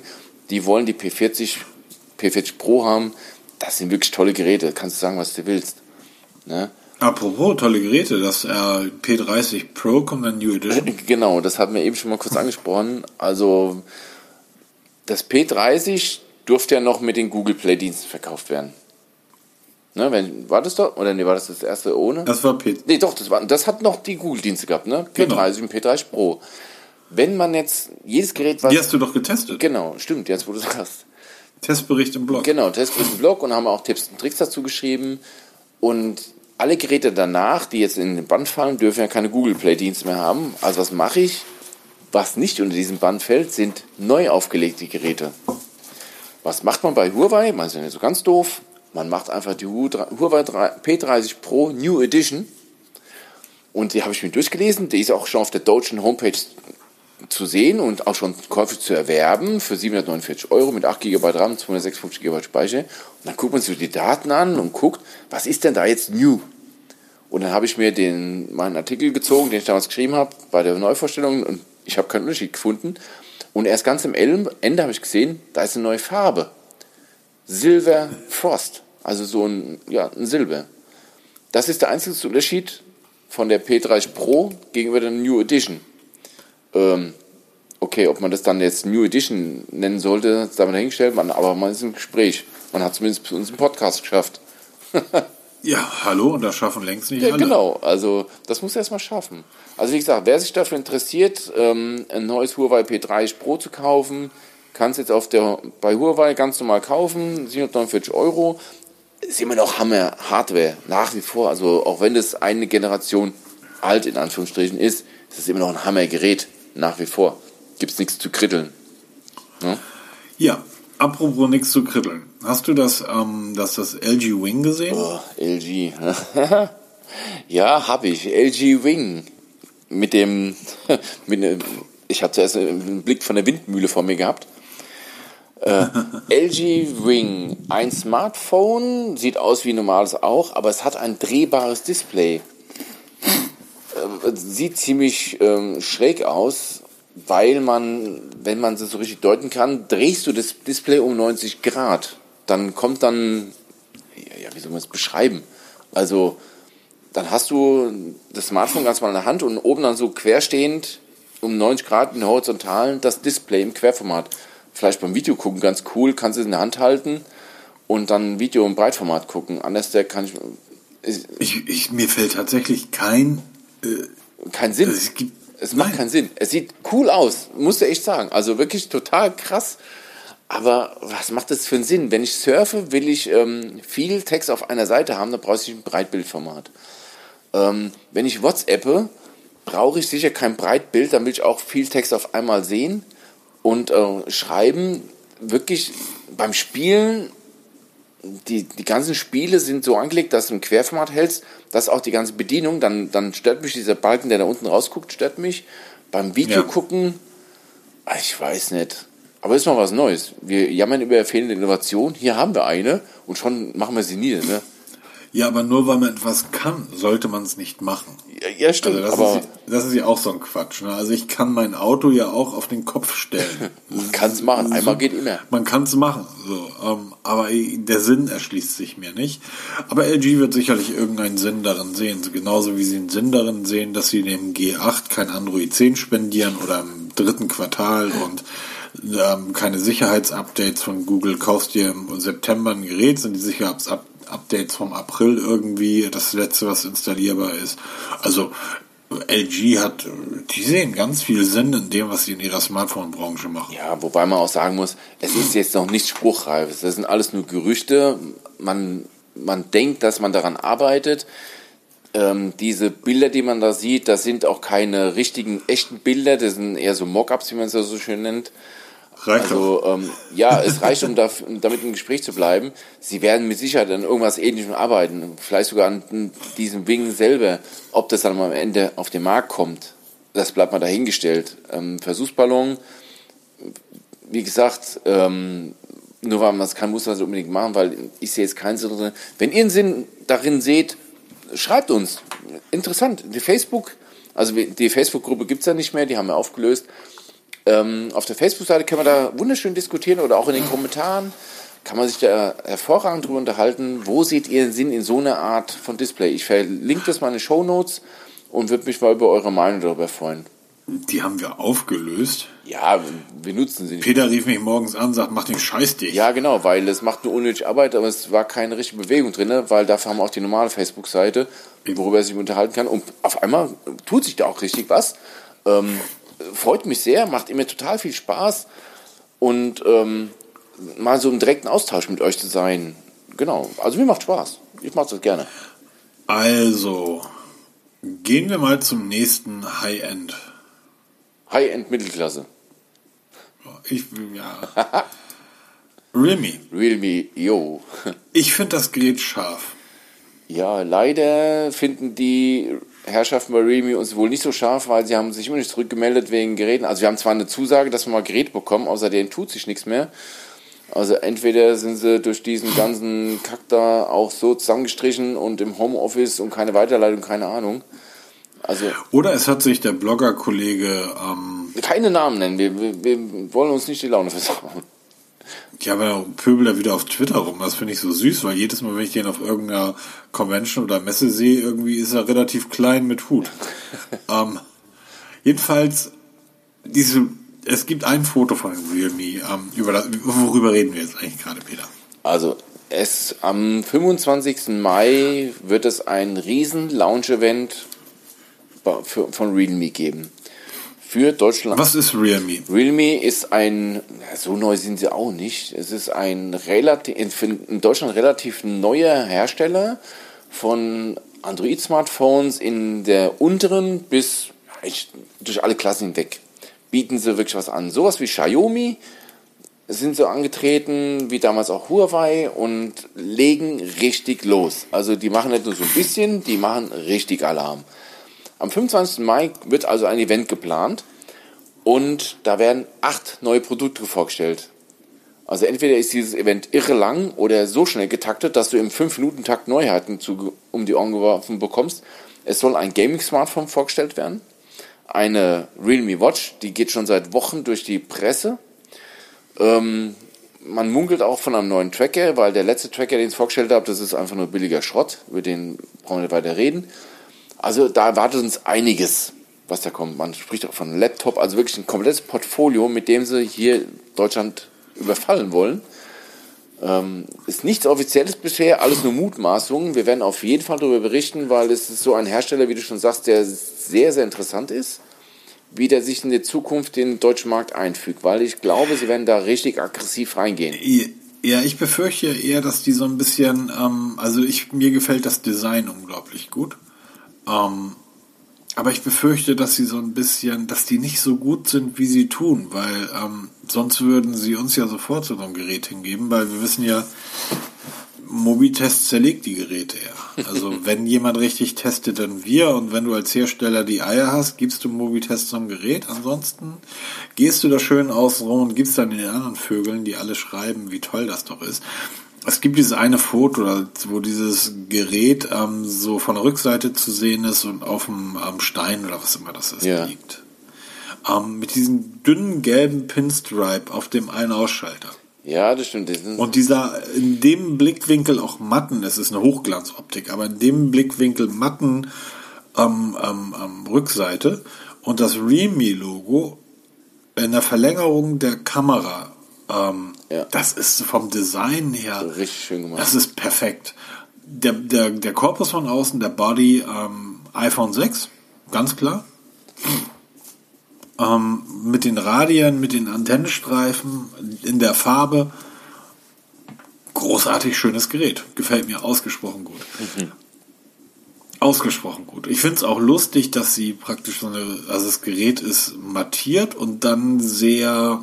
Die wollen die P40, P40 Pro haben. Das sind wirklich tolle Geräte. Kannst du sagen, was du willst. Ne? Apropos tolle Geräte, das äh, P30 Pro kommt dann New Edition. Genau, das hatten wir eben schon mal kurz angesprochen. Also das P30 durfte ja noch mit den Google Play Diensten verkauft werden. Ne, wenn, war das doch? Oder nee, war das das erste ohne? Das war P. Nee, doch, das, war, das hat noch die Google-Dienste gehabt, ne? P30 Genau. und P30 Pro. Wenn man jetzt jedes Gerät, was. Die hast du doch getestet. Genau, stimmt, jetzt wo du sagst. Testbericht im Blog. Genau, Testbericht im Blog und haben auch Tipps und Tricks dazu geschrieben. Und alle Geräte danach, die jetzt in den Band fallen, dürfen ja keine Google Play-Dienste mehr haben. Also was mache ich? Was nicht unter diesen Band fällt, sind neu aufgelegte Geräte. Was macht man bei Huawei? Man ist ja nicht so ganz doof. Man macht einfach die Huawei P30 Pro New Edition. Und die habe ich mir durchgelesen. Die ist auch schon auf der deutschen Homepage zu sehen und auch schon käuflich zu erwerben für 749 Euro mit 8 GB RAM, 256 GB Speicher. Und dann guckt man sich die Daten an und guckt, was ist denn da jetzt new? Und dann habe ich mir den, meinen Artikel gezogen, den ich damals geschrieben habe, bei der Neuvorstellung und ich habe keinen Unterschied gefunden. Und erst ganz am Ende habe ich gesehen, da ist eine neue Farbe. Silver Frost. Also so ein, ja, ein Silber. Das ist der einzige Unterschied von der P30 Pro gegenüber der New Edition. Ähm, okay, ob man das dann jetzt New Edition nennen sollte, mal dahingestellt, man, aber man ist im Gespräch. Man hat zumindest für uns einen Podcast geschafft. Ja, hallo, und das schaffen längst nicht Ja, alle. genau. Also das muss er erstmal schaffen. Also wie gesagt, wer sich dafür interessiert, ähm, ein neues Huawei P30 Pro zu kaufen, kann es jetzt auf der, bei Huawei ganz normal kaufen, 749 Euro. Ist immer noch Hammer Hardware, nach wie vor. Also auch wenn das eine Generation alt in Anführungsstrichen ist, ist es immer noch ein Hammergerät, nach wie vor. Gibt es nichts zu kritteln. Ne? Ja, apropos nichts zu kritteln. Hast du das, ähm, das, das LG Wing gesehen? Oh, LG. ja, habe ich. LG Wing. Mit dem, mit dem ich hatte zuerst einen Blick von der Windmühle vor mir gehabt. Äh, LG Wing, ein Smartphone, sieht aus wie ein normales auch, aber es hat ein drehbares Display. Sieht ziemlich ähm, schräg aus, weil man, wenn man es so richtig deuten kann, drehst du das Display um 90 Grad. Dann kommt dann, ja, ja, wie soll man es beschreiben? Also, dann hast du das Smartphone ganz mal in der Hand und oben dann so querstehend um 90 Grad in Horizontalen das Display im Querformat. Vielleicht beim Video gucken ganz cool, kannst du es in der Hand halten und dann Video im Breitformat gucken. Anders der kann ich, Ich, ich, mir fällt tatsächlich kein. Kein Sinn. Es gibt, Es macht Nein. keinen Sinn. Es sieht cool aus, musst du echt sagen. Also wirklich total krass. Aber was macht das für einen Sinn? Wenn ich surfe, will ich ähm, viel Text auf einer Seite haben, dann brauche ich ein Breitbildformat. Ähm, wenn ich WhatsAppe, brauche ich sicher kein Breitbild, dann will ich auch viel Text auf einmal sehen und äh, schreiben. Wirklich beim Spielen, die, die ganzen Spiele sind so angelegt, dass du ein Querformat hältst, dass auch die ganze Bedienung, dann, dann stört mich dieser Balken, der da unten rausguckt, stört mich. Beim Video Ja. gucken, ah, ich weiß nicht. Aber ist mal was Neues. Wir jammern über fehlende Innovation. Hier haben wir eine und schon machen wir sie nieder. Ne? Ja, aber nur weil man etwas kann, sollte man es nicht machen. Ja, ja, stimmt. Also das, aber ist, das ist ja auch so ein Quatsch. Ne? Also ich kann mein Auto ja auch auf den Kopf stellen. man kann es machen. Einmal geht immer. Man kann es machen, so, ähm, aber der Sinn erschließt sich mir nicht. Aber LG wird sicherlich irgendeinen Sinn darin sehen, so genauso wie sie einen Sinn darin sehen, dass sie dem G8 kein Android 10 spendieren oder im dritten Quartal und ähm, keine Sicherheitsupdates von Google. Kaufst dir im September ein Gerät, sind die Sicherheitsupdates vom April irgendwie das letzte, was installierbar ist. Also LG hat, die sehen ganz viel Sinn in dem, was sie in ihrer Smartphone-Branche machen. Ja, wobei man auch sagen muss, es ist jetzt noch nicht spruchreif. Das sind alles nur Gerüchte. Man, man denkt, dass man daran arbeitet. Ähm, diese Bilder, die man da sieht, das sind auch keine richtigen, echten Bilder. Das sind eher so Mockups, wie man es ja so schön nennt. Reicht. Also ähm, ja, es reicht, um da, damit im Gespräch zu bleiben. Sie werden mit Sicherheit an irgendwas Ähnlichem arbeiten, vielleicht sogar an diesem Wing selber. Ob das dann am Ende auf den Markt kommt, das bleibt mal dahingestellt. Ähm, Versuchsballon, wie gesagt, ähm, nur weil man es kann, muss man es unbedingt machen, weil ich sehe jetzt keinen Sinn drin. Wenn ihr einen Sinn darin seht, schreibt uns. Interessant. Die Facebook, also die Facebook-Gruppe gibt es ja nicht mehr, die haben wir aufgelöst. Ähm, auf der Facebook-Seite können wir da wunderschön diskutieren oder auch in den Kommentaren kann man sich da hervorragend drüber unterhalten. Wo seht ihr den Sinn in so einer Art von Display? Ich verlinke das mal in den Show Notes und würde mich mal über eure Meinung darüber freuen. Die haben wir aufgelöst. Ja, wir nutzen sie nicht. Peter rief mich morgens an und sagt, mach den Scheiß dich. Ja, genau, weil es macht nur unnötig Arbeit, aber es war keine richtige Bewegung drin, weil dafür haben wir auch die normale Facebook-Seite, worüber er sich unterhalten kann. Und auf einmal tut sich da auch richtig was. Ähm, freut mich sehr, macht mir total viel Spaß. Und ähm, mal so im direkten Austausch mit euch zu sein. Genau, also mir macht Spaß. Ich mache das gerne. Also, gehen wir mal zum nächsten High-End. High-End-Mittelklasse. Ich, ja. Realme. Realme, yo. ich finde das Gerät scharf. Ja, leider finden die Herrschaften bei Realme uns wohl nicht so scharf, weil sie haben sich immer nicht zurückgemeldet wegen Geräten. Also wir haben zwar eine Zusage, dass wir mal Gerät bekommen, außerdem tut sich nichts mehr. Also entweder sind sie durch diesen ganzen Kack da auch so zusammengestrichen und im Homeoffice und keine Weiterleitung, keine Ahnung. Also, Oder es hat sich der Blogger-Kollege. Ähm, keine Namen nennen, wir, wir, wir, wollen uns nicht die Laune versauen. Ja, aber pöbel er wieder auf Twitter rum. Das finde ich so süß, weil jedes Mal, wenn ich den auf irgendeiner Convention oder Messe sehe, irgendwie ist er relativ klein mit Hut. ähm, jedenfalls, diese, es gibt ein Foto von Realme. Ähm, über das, worüber reden wir jetzt eigentlich gerade, Peter? Also, es, am 25. Mai wird es ein riesen Launch-Event für, von Realme geben. Für Deutschland. Was ist Realme? Realme ist ein, so neu sind sie auch nicht. Es ist ein relativ, in Deutschland relativ neuer Hersteller von Android-Smartphones in der unteren bis durch alle Klassen hinweg. Bieten sie wirklich was an. Sowas wie Xiaomi sind so angetreten, wie damals auch Huawei und legen richtig los. Also die machen nicht nur so ein bisschen, die machen richtig Alarm. Am 25. Mai wird also ein Event geplant und da werden acht neue Produkte vorgestellt. Also entweder ist dieses Event irre lang oder so schnell getaktet, dass du im 5-Minuten-Takt Neuheiten zu, um die Ohren geworfen bekommst. Es soll ein Gaming-Smartphone vorgestellt werden, eine Realme Watch, die geht schon seit Wochen durch die Presse. Ähm, man munkelt auch von einem neuen Tracker, weil der letzte Tracker, den ich vorgestellt habe, das ist einfach nur billiger Schrott, über den brauchen wir weiter reden. Also da erwartet uns einiges, was da kommt. Man spricht auch von Laptop, also wirklich ein komplettes Portfolio, mit dem sie hier Deutschland überfallen wollen. Ähm, ist nichts Offizielles bisher, alles nur Mutmaßungen. Wir werden auf jeden Fall darüber berichten, weil es ist so ein Hersteller, wie du schon sagst, der sehr, sehr interessant ist, wie der sich in der Zukunft den deutschen Markt einfügt, weil ich glaube, sie werden da richtig aggressiv reingehen. Ja, ich befürchte eher, dass die so ein bisschen, ähm, also ich, mir gefällt das Design unglaublich gut. Ähm, aber ich befürchte, dass sie so ein bisschen, dass die nicht so gut sind, wie sie tun, weil ähm, sonst würden sie uns ja sofort so ein Gerät hingeben, weil wir wissen ja, Mobitest zerlegt die Geräte ja. Also wenn jemand richtig testet, dann wir und wenn du als Hersteller die Eier hast, gibst du Mobitest so ein Gerät. Ansonsten gehst du da schön außen rum und gibst dann den anderen Vögeln, die alle schreiben, wie toll das doch ist. Es gibt dieses eine Foto, wo dieses Gerät ähm, so von der Rückseite zu sehen ist und auf dem ähm, Stein oder was immer das ist ja. liegt. Ähm, mit diesem dünnen gelben Pinstripe auf dem einen Ausschalter. Ja, das stimmt. Das und dieser in dem Blickwinkel auch matten, es ist eine Hochglanzoptik, aber in dem Blickwinkel matten ähm, ähm, ähm, Rückseite und das Realme-Logo in der Verlängerung der Kamera ähm, ja. Das ist vom Design her. Richtig schön gemacht. Das ist perfekt. Der, der, der Korpus von außen, der Body, ähm, iPhone 6, ganz klar. Ähm, mit den Radien, mit den Antennenstreifen, in der Farbe. Großartig schönes Gerät. Gefällt mir ausgesprochen gut. Mhm. Ausgesprochen gut. Ich finde es auch lustig, dass sie praktisch so eine, also das Gerät ist mattiert und dann sehr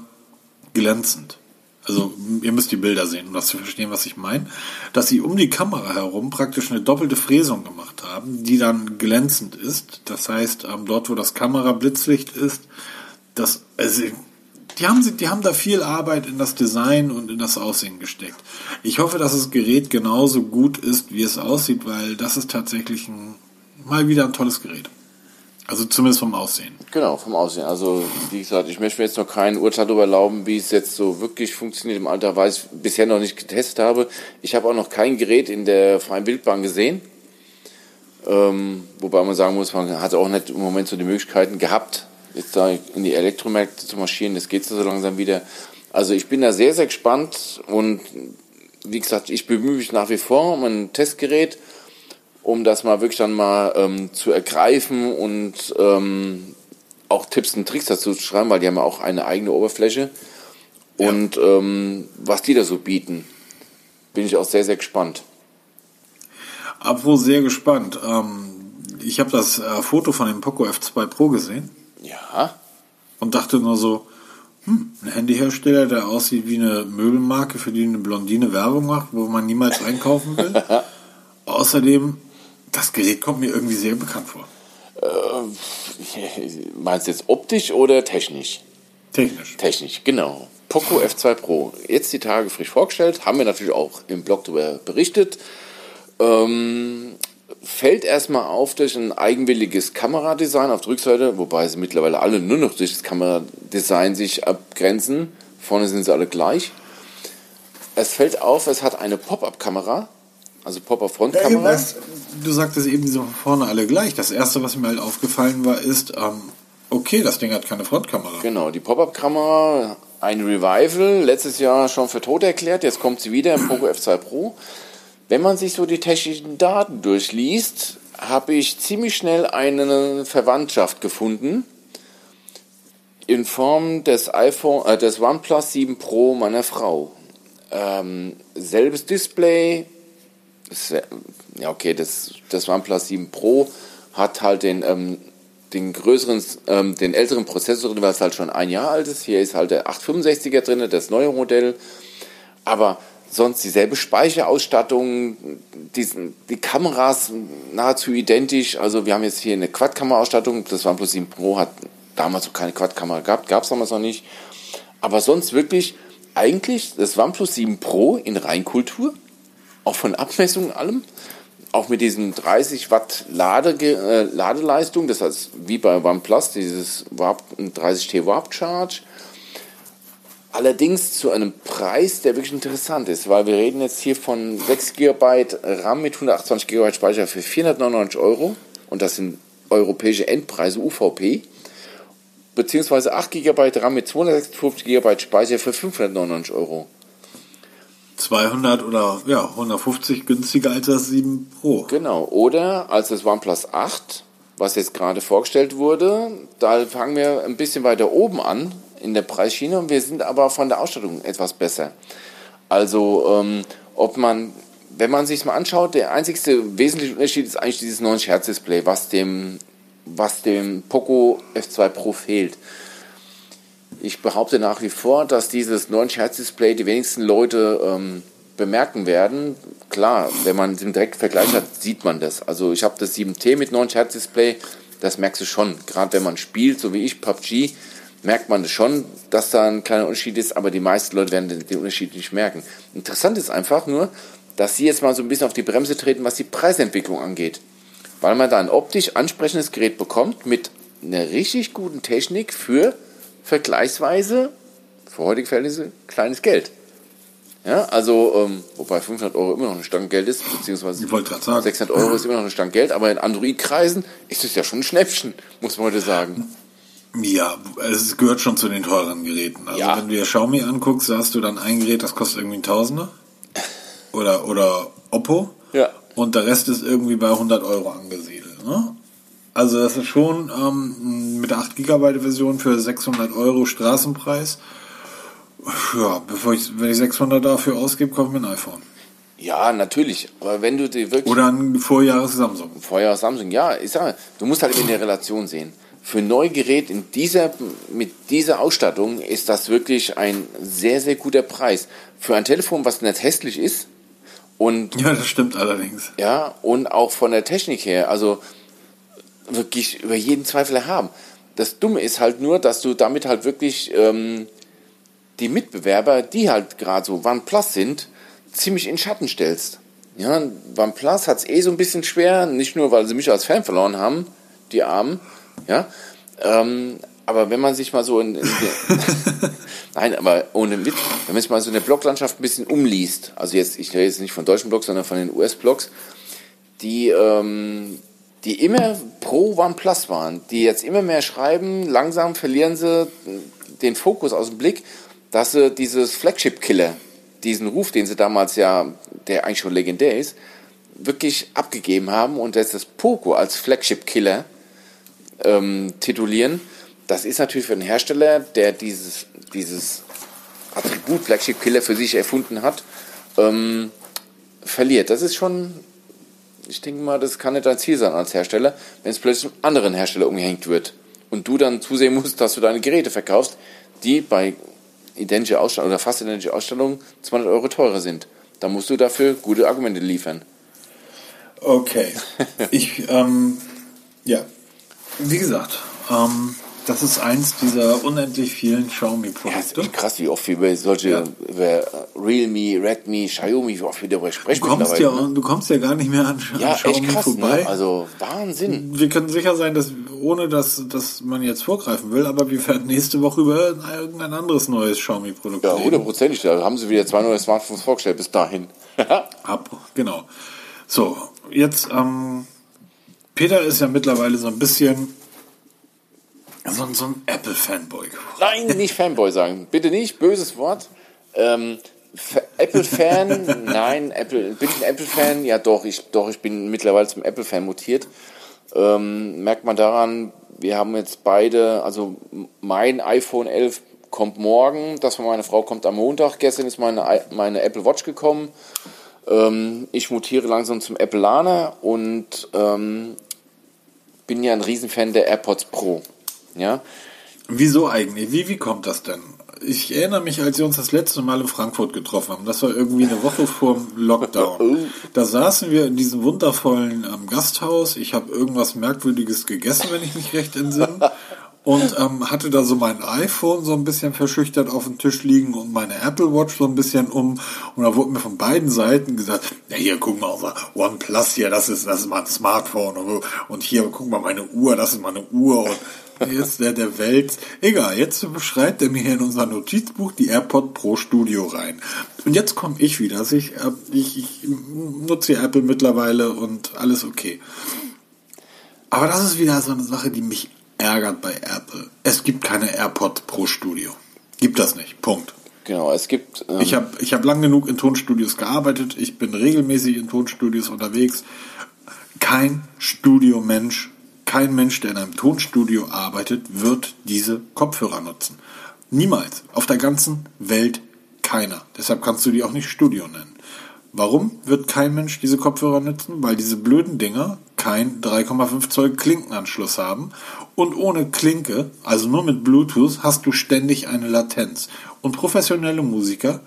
glänzend. Also ihr müsst die Bilder sehen, um das zu verstehen, was ich meine. Dass sie um die Kamera herum praktisch eine doppelte Fräsung gemacht haben, die dann glänzend ist. Das heißt, ähm, dort, wo das Kamerablitzlicht ist, das, also, die haben, die haben da viel Arbeit in das Design und in das Aussehen gesteckt. Ich hoffe, dass das Gerät genauso gut ist, wie es aussieht, weil das ist tatsächlich ein, mal wieder ein tolles Gerät. Also zumindest vom Aussehen. Genau, vom Aussehen. Also, wie gesagt, ich möchte mir jetzt noch kein Urteil darüber erlauben, wie es jetzt so wirklich funktioniert im Alter, weil ich es bisher noch nicht getestet habe. Ich habe auch noch kein Gerät in der freien Wildbahn gesehen. Ähm, wobei man sagen muss, man hat auch nicht im Moment so die Möglichkeiten gehabt, jetzt da in die Elektromärkte zu marschieren. Das geht so langsam wieder. Also ich bin da sehr, sehr gespannt und wie gesagt, ich bemühe mich nach wie vor um ein Testgerät, um das mal wirklich dann mal ähm, zu ergreifen und ähm, auch Tipps und Tricks dazu zu schreiben, weil die haben ja auch eine eigene Oberfläche. Und ähm, was die da so bieten, bin ich auch sehr, sehr gespannt. Apropos sehr gespannt. Ähm, ich habe das äh, Foto von dem Poco F2 Pro gesehen Ja, und dachte nur so, hm, ein Handyhersteller, der aussieht wie eine Möbelmarke, für die eine Blondine Werbung macht, wo man niemals einkaufen will. Außerdem, das Gerät kommt mir irgendwie sehr bekannt vor. meinst du jetzt optisch oder technisch? Technisch. Technisch, genau. Poco F2 Pro. Jetzt die Tage frisch vorgestellt, haben wir natürlich auch im Blog darüber berichtet. Ähm, fällt erstmal auf durch ein eigenwilliges Kameradesign auf der Rückseite, wobei sie mittlerweile alle nur noch durch das Kameradesign sich abgrenzen. Vorne sind sie alle gleich. Es fällt auf, es hat eine Pop-Up-Kamera, also Pop-Up-Frontkamera. du sagtest eben, die sind von vorne alle gleich. Das erste, was mir halt aufgefallen war, ist, ähm, okay, das Ding hat keine Frontkamera. Genau, die Pop-Up-Kamera, ein Revival, letztes Jahr schon für tot erklärt, jetzt kommt sie wieder im Poco F2 Pro. Wenn man sich so die technischen Daten durchliest, habe ich ziemlich schnell eine Verwandtschaft gefunden in Form des iPhone, äh, des OnePlus 7 Pro meiner Frau. Ähm, selbes Display, ja okay, das, das OnePlus 7 Pro hat halt den, ähm, den größeren, ähm, den älteren Prozessor drin, es halt schon ein Jahr alt ist. Hier ist halt der 865er drin, das neue Modell. Aber sonst dieselbe Speicherausstattung, diesen, die Kameras nahezu identisch. Also wir haben jetzt hier eine Quad-Kamera-Ausstattung. Das OnePlus 7 Pro hat damals noch keine Quad-Kamera gehabt, gab es damals noch nicht. Aber sonst wirklich eigentlich das OnePlus 7 Pro in Reinkultur, auch von Abmessungen allem, auch mit diesem 30 Watt Lade, äh, Ladeleistung, das heißt wie bei OnePlus, dieses Warp, 30 T Warp Charge. Allerdings zu einem Preis, der wirklich interessant ist, weil wir reden jetzt hier von 6 GB RAM mit 128 GB Speicher für 499 Euro und das sind europäische Endpreise UVP, beziehungsweise 8 GB RAM mit 256 GB Speicher für 599 Euro. 200 oder ja, 150 günstiger als das 7 Pro. Genau, oder als das OnePlus 8, was jetzt gerade vorgestellt wurde, da fangen wir ein bisschen weiter oben an in der Preisschiene und wir sind aber von der Ausstattung etwas besser. Also, ähm, ob man, wenn man sich mal anschaut, der einzigste wesentliche Unterschied ist eigentlich dieses 90 Hertz Display, was dem, was dem Poco F2 Pro fehlt. Ich behaupte nach wie vor, dass dieses 90 Hertz Display die wenigsten Leute ähm, bemerken werden. Klar, wenn man den direkten Vergleich hat, sieht man das. Also ich habe das 7T mit 90 Hertz Display, das merkst du schon. Gerade wenn man spielt, so wie ich, PUBG, merkt man das schon, dass da ein kleiner Unterschied ist, aber die meisten Leute werden den, den Unterschied nicht merken. Interessant ist einfach nur, dass sie jetzt mal so ein bisschen auf die Bremse treten, was die Preisentwicklung angeht. Weil man da ein optisch ansprechendes Gerät bekommt mit einer richtig guten Technik für vergleichsweise, für heutige Verhältnisse, kleines Geld. Ja, also, ähm, wobei 500 Euro immer noch eine Stange Geld ist, beziehungsweise Ich wollte gerade sagen. 600 Euro ist immer noch eine Stange Geld, aber in Android-Kreisen ist es ja schon ein Schnäppchen, muss man heute sagen. Ja, es gehört schon zu den teuren Geräten. Also Ja. wenn du dir Xiaomi anguckst, da hast du dann ein Gerät, das kostet irgendwie ein Tausender. Oder, oder Oppo. Ja. Und der Rest ist irgendwie bei 100 Euro angesiedelt. Ne? Also das ist schon ähm, mit der 8 GB Version für 600 Euro Straßenpreis. Ja, bevor ich, wenn ich 600 dafür ausgebe, kaufe ich mir ein iPhone. Ja, natürlich, aber wenn du dir wirklich Oder ein Vorjahres Samsung. Vorher Samsung, ja, ich sage, du musst halt in der Relation sehen. Für ein Neugerät in dieser, mit dieser Ausstattung ist das wirklich ein sehr, sehr guter Preis. Für ein Telefon, was nicht hässlich ist und Ja, das stimmt allerdings. ja, und auch von der Technik her, also wirklich über jeden Zweifel erhaben. Das Dumme ist halt nur, dass du damit halt wirklich ähm, die Mitbewerber, die halt gerade so OnePlus sind, ziemlich in Schatten stellst. Ja, OnePlus hat es eh so ein bisschen schwer, nicht nur, weil sie mich als Fan verloren haben, die Armen, ja, ähm, aber wenn man sich mal so in, in Nein, aber ohne Witz, wenn man sich mal so eine Bloglandschaft ein bisschen umliest, also jetzt, ich rede jetzt nicht von deutschen Blogs, sondern von den US-Blogs, die, ähm, die immer pro OnePlus waren, die jetzt immer mehr schreiben, langsam verlieren sie den Fokus aus dem Blick, dass sie dieses Flagship-Killer, diesen Ruf, den sie damals ja, der eigentlich schon legendär ist, wirklich abgegeben haben und jetzt das Poco als Flagship-Killer ähm, titulieren. Das ist natürlich für einen Hersteller, der dieses, dieses Attribut Flagship-Killer für sich erfunden hat, ähm, verliert. Das ist schon, ich denke mal, das kann nicht dein Ziel sein als Hersteller, wenn es plötzlich einem anderen Hersteller umgehängt wird und du dann zusehen musst, dass du deine Geräte verkaufst, die bei identische Ausstellung oder fast identische Ausstellung 200 Euro teurer sind. Da musst du dafür gute Argumente liefern. Okay. Ich, ähm, ja, wie gesagt, ähm, das ist eins dieser unendlich vielen Xiaomi-Produkte. Ja, krass, wie oft wir über solche, ja. über Realme, Redmi, Xiaomi, wie oft wir darüber sprechen. Du kommst, ja, ne? du kommst ja gar nicht mehr an, ja, Xiaomi echt krass, vorbei. Ne? Also Wahnsinn. Wir können sicher sein, dass, ohne dass, dass man jetzt vorgreifen will, aber wir werden nächste Woche über irgendein anderes neues Xiaomi-Produkt Ja, hundertprozentig. Da haben sie wieder zwei neue Smartphones vorgestellt bis dahin. Ab, genau. So, jetzt, ähm, Peter ist ja mittlerweile so ein bisschen so, so ein Apple-Fanboy. Nein, nicht Fanboy sagen. Bitte nicht, böses Wort. Ähm, Apple-Fan, nein, Apple, bin ich ein Apple-Fan? Ja, doch, ich, doch, ich bin mittlerweile zum Apple-Fan mutiert. Ähm, merkt man daran, wir haben jetzt beide, also mein iPhone 11 kommt morgen, das von meiner Frau kommt am Montag. Gestern ist meine, meine Apple Watch gekommen. Ähm, ich mutiere langsam zum Apple Lana und ähm, bin ja ein Riesenfan der AirPods Pro. Ja. Wieso eigentlich? Wie, wie kommt das denn? Ich erinnere mich, als wir uns das letzte Mal in Frankfurt getroffen haben. Das war irgendwie eine Woche vor dem Lockdown. Oh. Da saßen wir in diesem wundervollen ähm, Gasthaus. Ich habe irgendwas Merkwürdiges gegessen, wenn ich mich recht entsinne. Und ähm, hatte da so mein iPhone so ein bisschen verschüchtert auf dem Tisch liegen und meine Apple Watch so ein bisschen um. Und da wurde mir von beiden Seiten gesagt, ja hier, guck mal, unser OnePlus hier, das ist, das ist mein Smartphone. Und hier, guck mal, meine Uhr, das ist meine Uhr. Und jetzt der der Welt. Egal, jetzt beschreibt er mir hier in unser Notizbuch die AirPod Pro Studio rein. Und jetzt komme ich wieder. Also ich, äh, ich, ich nutze Apple mittlerweile und alles okay. Aber das ist wieder so eine Sache, die mich ärgert bei Apple. Es gibt keine AirPod Pro Studio. Gibt das nicht. Punkt. Genau, es gibt. Ähm ich habe ich hab lang genug in Tonstudios gearbeitet. Ich bin regelmäßig in Tonstudios unterwegs. Kein Studiomensch kein Mensch, der in einem Tonstudio arbeitet, wird diese Kopfhörer nutzen. Niemals. Auf der ganzen Welt keiner. Deshalb kannst du die auch nicht Studio nennen. Warum wird kein Mensch diese Kopfhörer nutzen? Weil diese blöden Dinger kein 3,5 Zoll Klinkenanschluss haben und ohne Klinke, also nur mit Bluetooth, hast du ständig eine Latenz. Und professionelle Musiker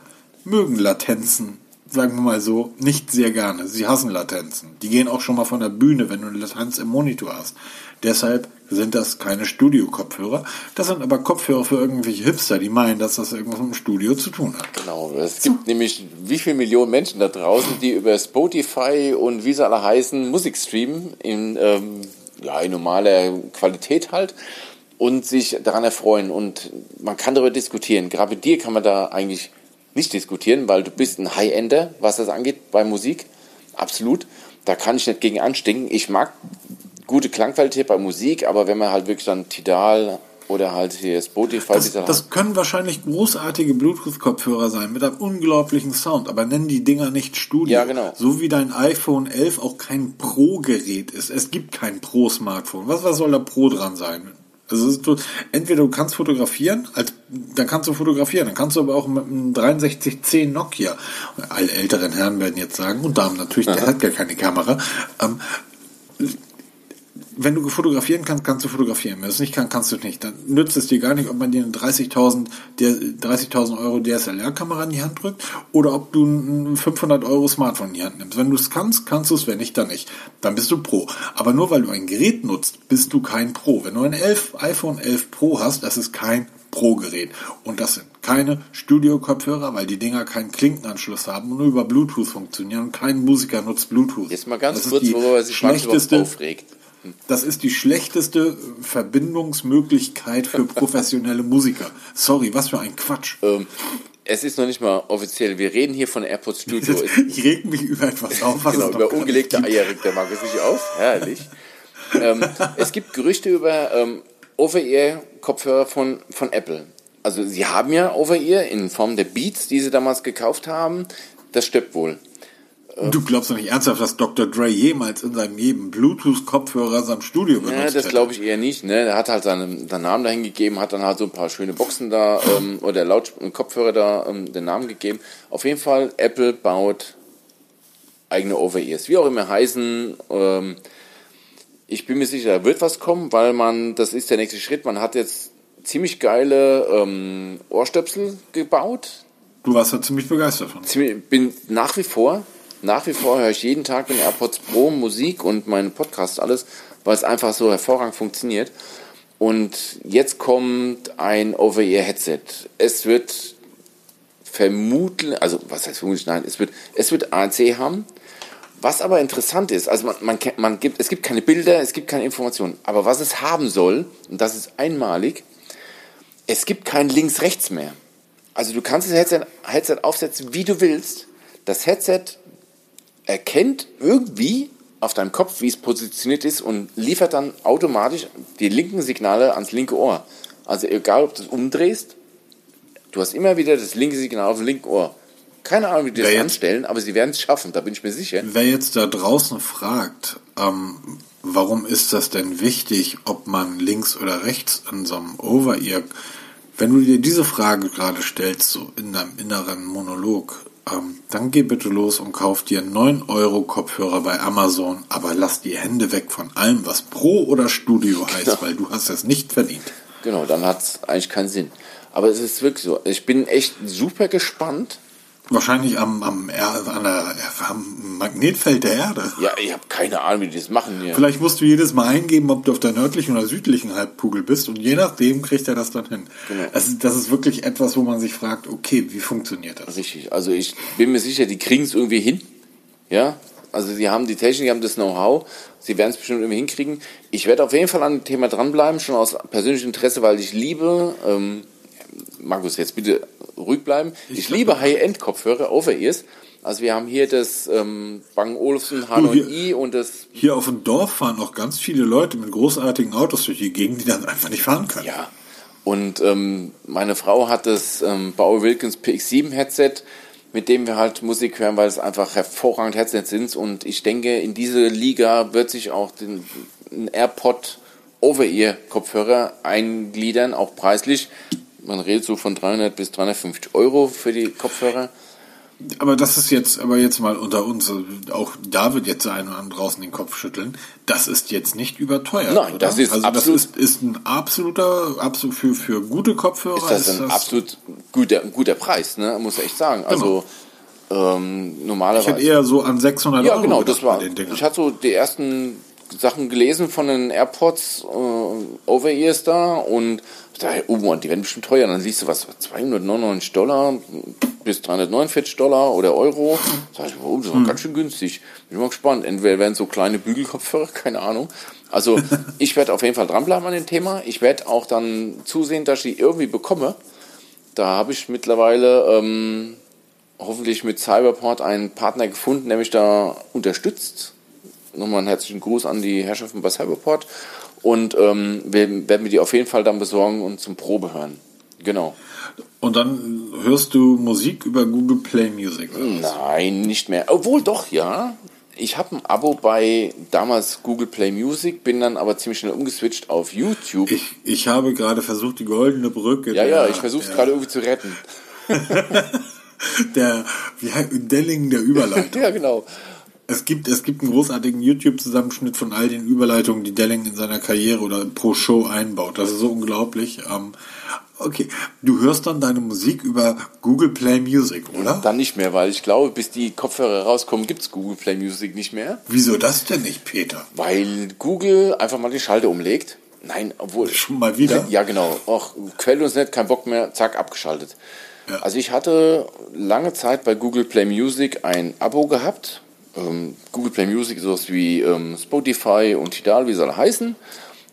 mögen Latenzen sagen wir mal so, nicht sehr gerne. Sie hassen Latenzen. Die gehen auch schon mal von der Bühne, wenn du eine Latenz im Monitor hast. Deshalb sind das keine Studio-Kopfhörer. Das sind aber Kopfhörer für irgendwelche Hipster, die meinen, dass das irgendwas mit dem Studio zu tun hat. Genau. Es gibt so. nämlich wie viele Millionen Menschen da draußen, die über Spotify und wie sie alle heißen, Musik streamen in, ähm, ja, in normaler Qualität halt und sich daran erfreuen. Und man kann darüber diskutieren. Gerade mit dir kann man da eigentlich nicht diskutieren, weil du bist ein High-Ender, was das angeht bei Musik. Absolut. Da kann ich nicht gegen anstinken. Ich mag gute Klangqualität bei Musik, aber wenn man halt wirklich dann Tidal oder halt hier Spotify. Das, das können wahrscheinlich großartige Bluetooth-Kopfhörer sein mit einem unglaublichen Sound, aber nennen die Dinger nicht Studio. Ja, genau. So wie dein iPhone 11 auch kein Pro-Gerät ist. Es gibt kein Pro-Smartphone. Was, was soll da Pro dran sein? Also du, entweder du kannst fotografieren, als, dann kannst du fotografieren, dann kannst du aber auch mit einem 6310 Nokia, alle älteren Herren werden jetzt sagen, und Damen natürlich, der hat gar keine Kamera, ähm, wenn du fotografieren kannst, kannst du fotografieren. Wenn du es nicht kannst, kannst du nicht. Dann nützt es dir gar nicht, ob man dir eine 30.000 30 Euro DSLR-Kamera in die Hand drückt oder ob du ein 500 Euro Smartphone in die Hand nimmst. Wenn du es kannst, kannst du es. Wenn nicht, dann nicht. Dann bist du Pro. Aber nur weil du ein Gerät nutzt, bist du kein Pro. Wenn du ein 11, iPhone 11 Pro hast, das ist kein Pro-Gerät. Und das sind keine Studio-Kopfhörer, weil die Dinger keinen Klinkenanschluss haben und nur über Bluetooth funktionieren und kein Musiker nutzt Bluetooth. Jetzt mal ganz Das kurz, worüber sich schlechteste, aufregt. Das ist die schlechteste Verbindungsmöglichkeit für professionelle Musiker. Sorry, was für ein Quatsch. Ähm, es ist noch nicht mal offiziell. Wir reden hier von AirPods Studio. Ich reg mich über etwas auf, was genau, über ungelegte. Eier regt der Markus sich auf. Herrlich. ähm, es gibt Gerüchte über ähm, Over-Ear-Kopfhörer von, von Apple. Also sie haben ja Over-Ear in Form der Beats, die sie damals gekauft haben. Das stimmt wohl. Du glaubst doch nicht ernsthaft, dass Dr. Dre jemals in seinem jedem Bluetooth-Kopfhörer seinem Studio benutzt Ja, das glaube ich eher nicht. Ne? Er hat halt seinen, seinen Namen dahin gegeben, hat dann halt so ein paar schöne Boxen da ähm, oder Laut Kopfhörer da ähm, den Namen gegeben. Auf jeden Fall, Apple baut eigene Over-Ears. Wie auch immer heißen. Ähm, ich bin mir sicher, da wird was kommen, weil man, das ist der nächste Schritt. Man hat jetzt ziemlich geile ähm, Ohrstöpsel gebaut. Du warst da ziemlich begeistert von. Ziemlich- bin nach wie vor, nach wie vor höre ich jeden Tag mit AirPods Pro Musik und meinen Podcast alles, weil es einfach so hervorragend funktioniert. Und jetzt kommt ein Over-Ear-Headset. Es wird vermutlich, also was heißt vermutlich, nein, es wird, es wird ANC haben. Was aber interessant ist, also man, man, man gibt, es gibt keine Bilder, es gibt keine Informationen, aber was es haben soll, und das ist einmalig, es gibt kein Links-Rechts mehr. Also du kannst das Headset, Headset aufsetzen, wie du willst. Das Headset erkennt irgendwie auf deinem Kopf, wie es positioniert ist und liefert dann automatisch die linken Signale ans linke Ohr. Also egal, ob du es umdrehst, du hast immer wieder das linke Signal auf dem linken Ohr. Keine Ahnung, wie die das jetzt- anstellen, aber sie werden es schaffen, da bin ich mir sicher. Wer jetzt da draußen fragt, ähm, warum ist das denn wichtig, ob man links oder rechts an so einem Over-Ear, wenn du dir diese Frage gerade stellst, so in deinem inneren Monolog, ähm, dann geh bitte los und kauf dir 9 Euro Kopfhörer bei Amazon, aber lass die Hände weg von allem, was Pro oder Studio heißt, Genau. weil du hast das nicht verdient. Genau, dann hat es eigentlich keinen Sinn. Aber es ist wirklich so. Ich bin echt super gespannt. Wahrscheinlich am, am, Er- an der, am Magnetfeld der Erde. Ja, ich habe keine Ahnung, wie die das machen hier. Vielleicht musst du jedes Mal eingeben, ob du auf der nördlichen oder südlichen Halbkugel bist und je nachdem kriegt er das dann hin. Genau. Das, ist, das ist wirklich etwas, wo man sich fragt, okay, wie funktioniert das? Richtig. Also ich bin mir sicher, die kriegen es irgendwie hin. Ja. Also sie haben die Technik, die haben das Know-how. Sie werden es bestimmt irgendwie hinkriegen. Ich werde auf jeden Fall an dem Thema dranbleiben, schon aus persönlichem Interesse, weil ich liebe, ähm, Markus, jetzt bitte ruhig bleiben. Ich, liebe High-End-Kopfhörer, Over-Ears. Also wir haben hier das ähm, Bang Olufsen H9i und das Hier auf dem Dorf fahren auch ganz viele Leute mit großartigen Autos durch die Gegend, die dann einfach nicht fahren können. Ja. Und ähm, meine Frau hat das ähm, Bauer Wilkins PX7 Headset, mit dem wir halt Musik hören, weil es einfach hervorragend Headsets sind. Und ich denke, in diese Liga wird sich auch den, ein AirPod Over-Ear-Kopfhörer eingliedern, auch preislich. Man redet so von 300 bis 350 Euro für die Kopfhörer. Aber das ist jetzt, aber jetzt mal unter uns, auch da wird jetzt einer an draußen den Kopf schütteln. Das ist jetzt nicht überteuert. Nein, oder? das ist also absolut- das ist, ist ein absoluter, absolut für, für gute Kopfhörer. Ist das ein absolut guter, guter Preis, ne? muss ich echt sagen. Also ähm, Ich normalerweise. hätte eher so an 600 Ja, Euro genau, gedacht das war. Ich hatte so die ersten Sachen gelesen von den AirPods äh, Over-Ears da und dachte, oh Mann, die werden bestimmt teuer. Dann liest du was, 299 Dollar bis 349 Dollar oder Euro. Sag ich, oh, das war Hm. ganz schön günstig. Bin mal gespannt. Entweder werden so kleine Bügelkopfhörer, keine Ahnung. Also ich werde auf jeden Fall dranbleiben an dem Thema. Ich werde auch dann zusehen, dass ich die irgendwie bekomme. Da habe ich mittlerweile ähm, hoffentlich mit Cyberport einen Partner gefunden, der mich da unterstützt. Nochmal einen herzlichen Gruß an die Herrschaften bei Cyberport. Und ähm, wir werden mir die auf jeden Fall dann besorgen und zum Probe hören. Genau. Und dann hörst du Musik über Google Play Music. oder was? Nein, nicht mehr. Obwohl doch, ja. Ich habe ein Abo bei damals Google Play Music, bin dann aber ziemlich schnell umgeswitcht auf YouTube. Ich, ich habe gerade versucht, die goldene Brücke. ja, der, ja, ich versuche es gerade irgendwie zu retten. Der, wie Delling der Überleitung. Ja, genau. Es gibt, es gibt einen großartigen YouTube-Zusammenschnitt von all den Überleitungen, die Delling in seiner Karriere oder pro Show einbaut. Das ist so unglaublich. Ähm, okay, du hörst dann deine Musik über Google Play Music, oder? Dann nicht mehr, weil ich glaube, bis die Kopfhörer rauskommen, gibt's Google Play Music nicht mehr. Wieso das denn nicht, Peter? Weil Google einfach mal die Schalter umlegt. Nein, obwohl. Schon mal wieder? Ja, genau. Auch quält uns nicht, kein Bock mehr, zack, abgeschaltet. Ja. Also ich hatte lange Zeit bei Google Play Music ein Abo gehabt. Ähm, Google Play Music sowas wie ähm, Spotify und Tidal, wie soll er heißen.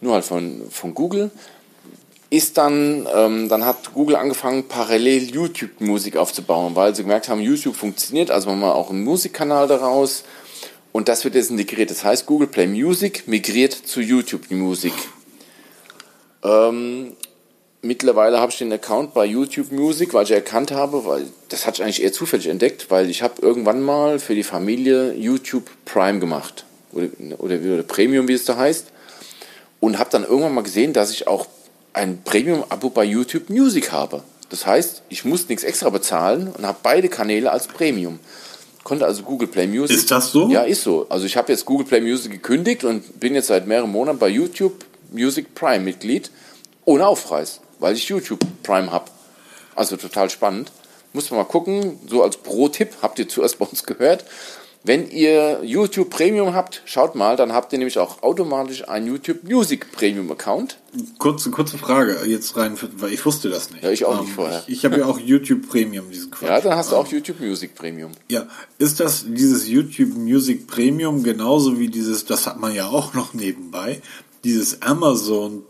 Nur halt von, von Google. Ist dann, ähm, dann hat Google angefangen, parallel YouTube-Musik aufzubauen, weil sie gemerkt haben, YouTube funktioniert, also machen wir auch einen Musikkanal daraus. Und das wird jetzt integriert. Das heißt, Google Play Music migriert zu YouTube Music. Ähm, mittlerweile habe ich den Account bei YouTube Music, weil ich erkannt habe, weil das hatte ich eigentlich eher zufällig entdeckt, weil ich habe irgendwann mal für die Familie YouTube Prime gemacht oder, oder, oder Premium, wie es da heißt, und habe dann irgendwann mal gesehen, dass ich auch ein Premium-Abo bei YouTube Music habe. Das heißt, ich muss nichts extra bezahlen und habe beide Kanäle als Premium. Konnte also Google Play Music. Ist das so? Ja, ist so. Also ich habe jetzt Google Play Music gekündigt und bin jetzt seit mehreren Monaten bei YouTube Music Prime Mitglied ohne Aufpreis, weil ich YouTube Prime habe. Also total spannend. Muss man mal gucken, so als Pro-Tipp, habt ihr zuerst bei uns gehört. Wenn ihr YouTube Premium habt, schaut mal, dann habt ihr nämlich auch automatisch einen YouTube Music Premium Account. Kurze, kurze Frage jetzt rein, weil ich wusste das nicht. Ja, ich auch nicht vorher. Ich, ich habe ja auch YouTube Premium, diesen Quatsch. Ja, dann hast du auch YouTube Music Premium. Ja, ist das dieses YouTube Music Premium genauso wie dieses, das hat man ja auch noch nebenbei, dieses Amazon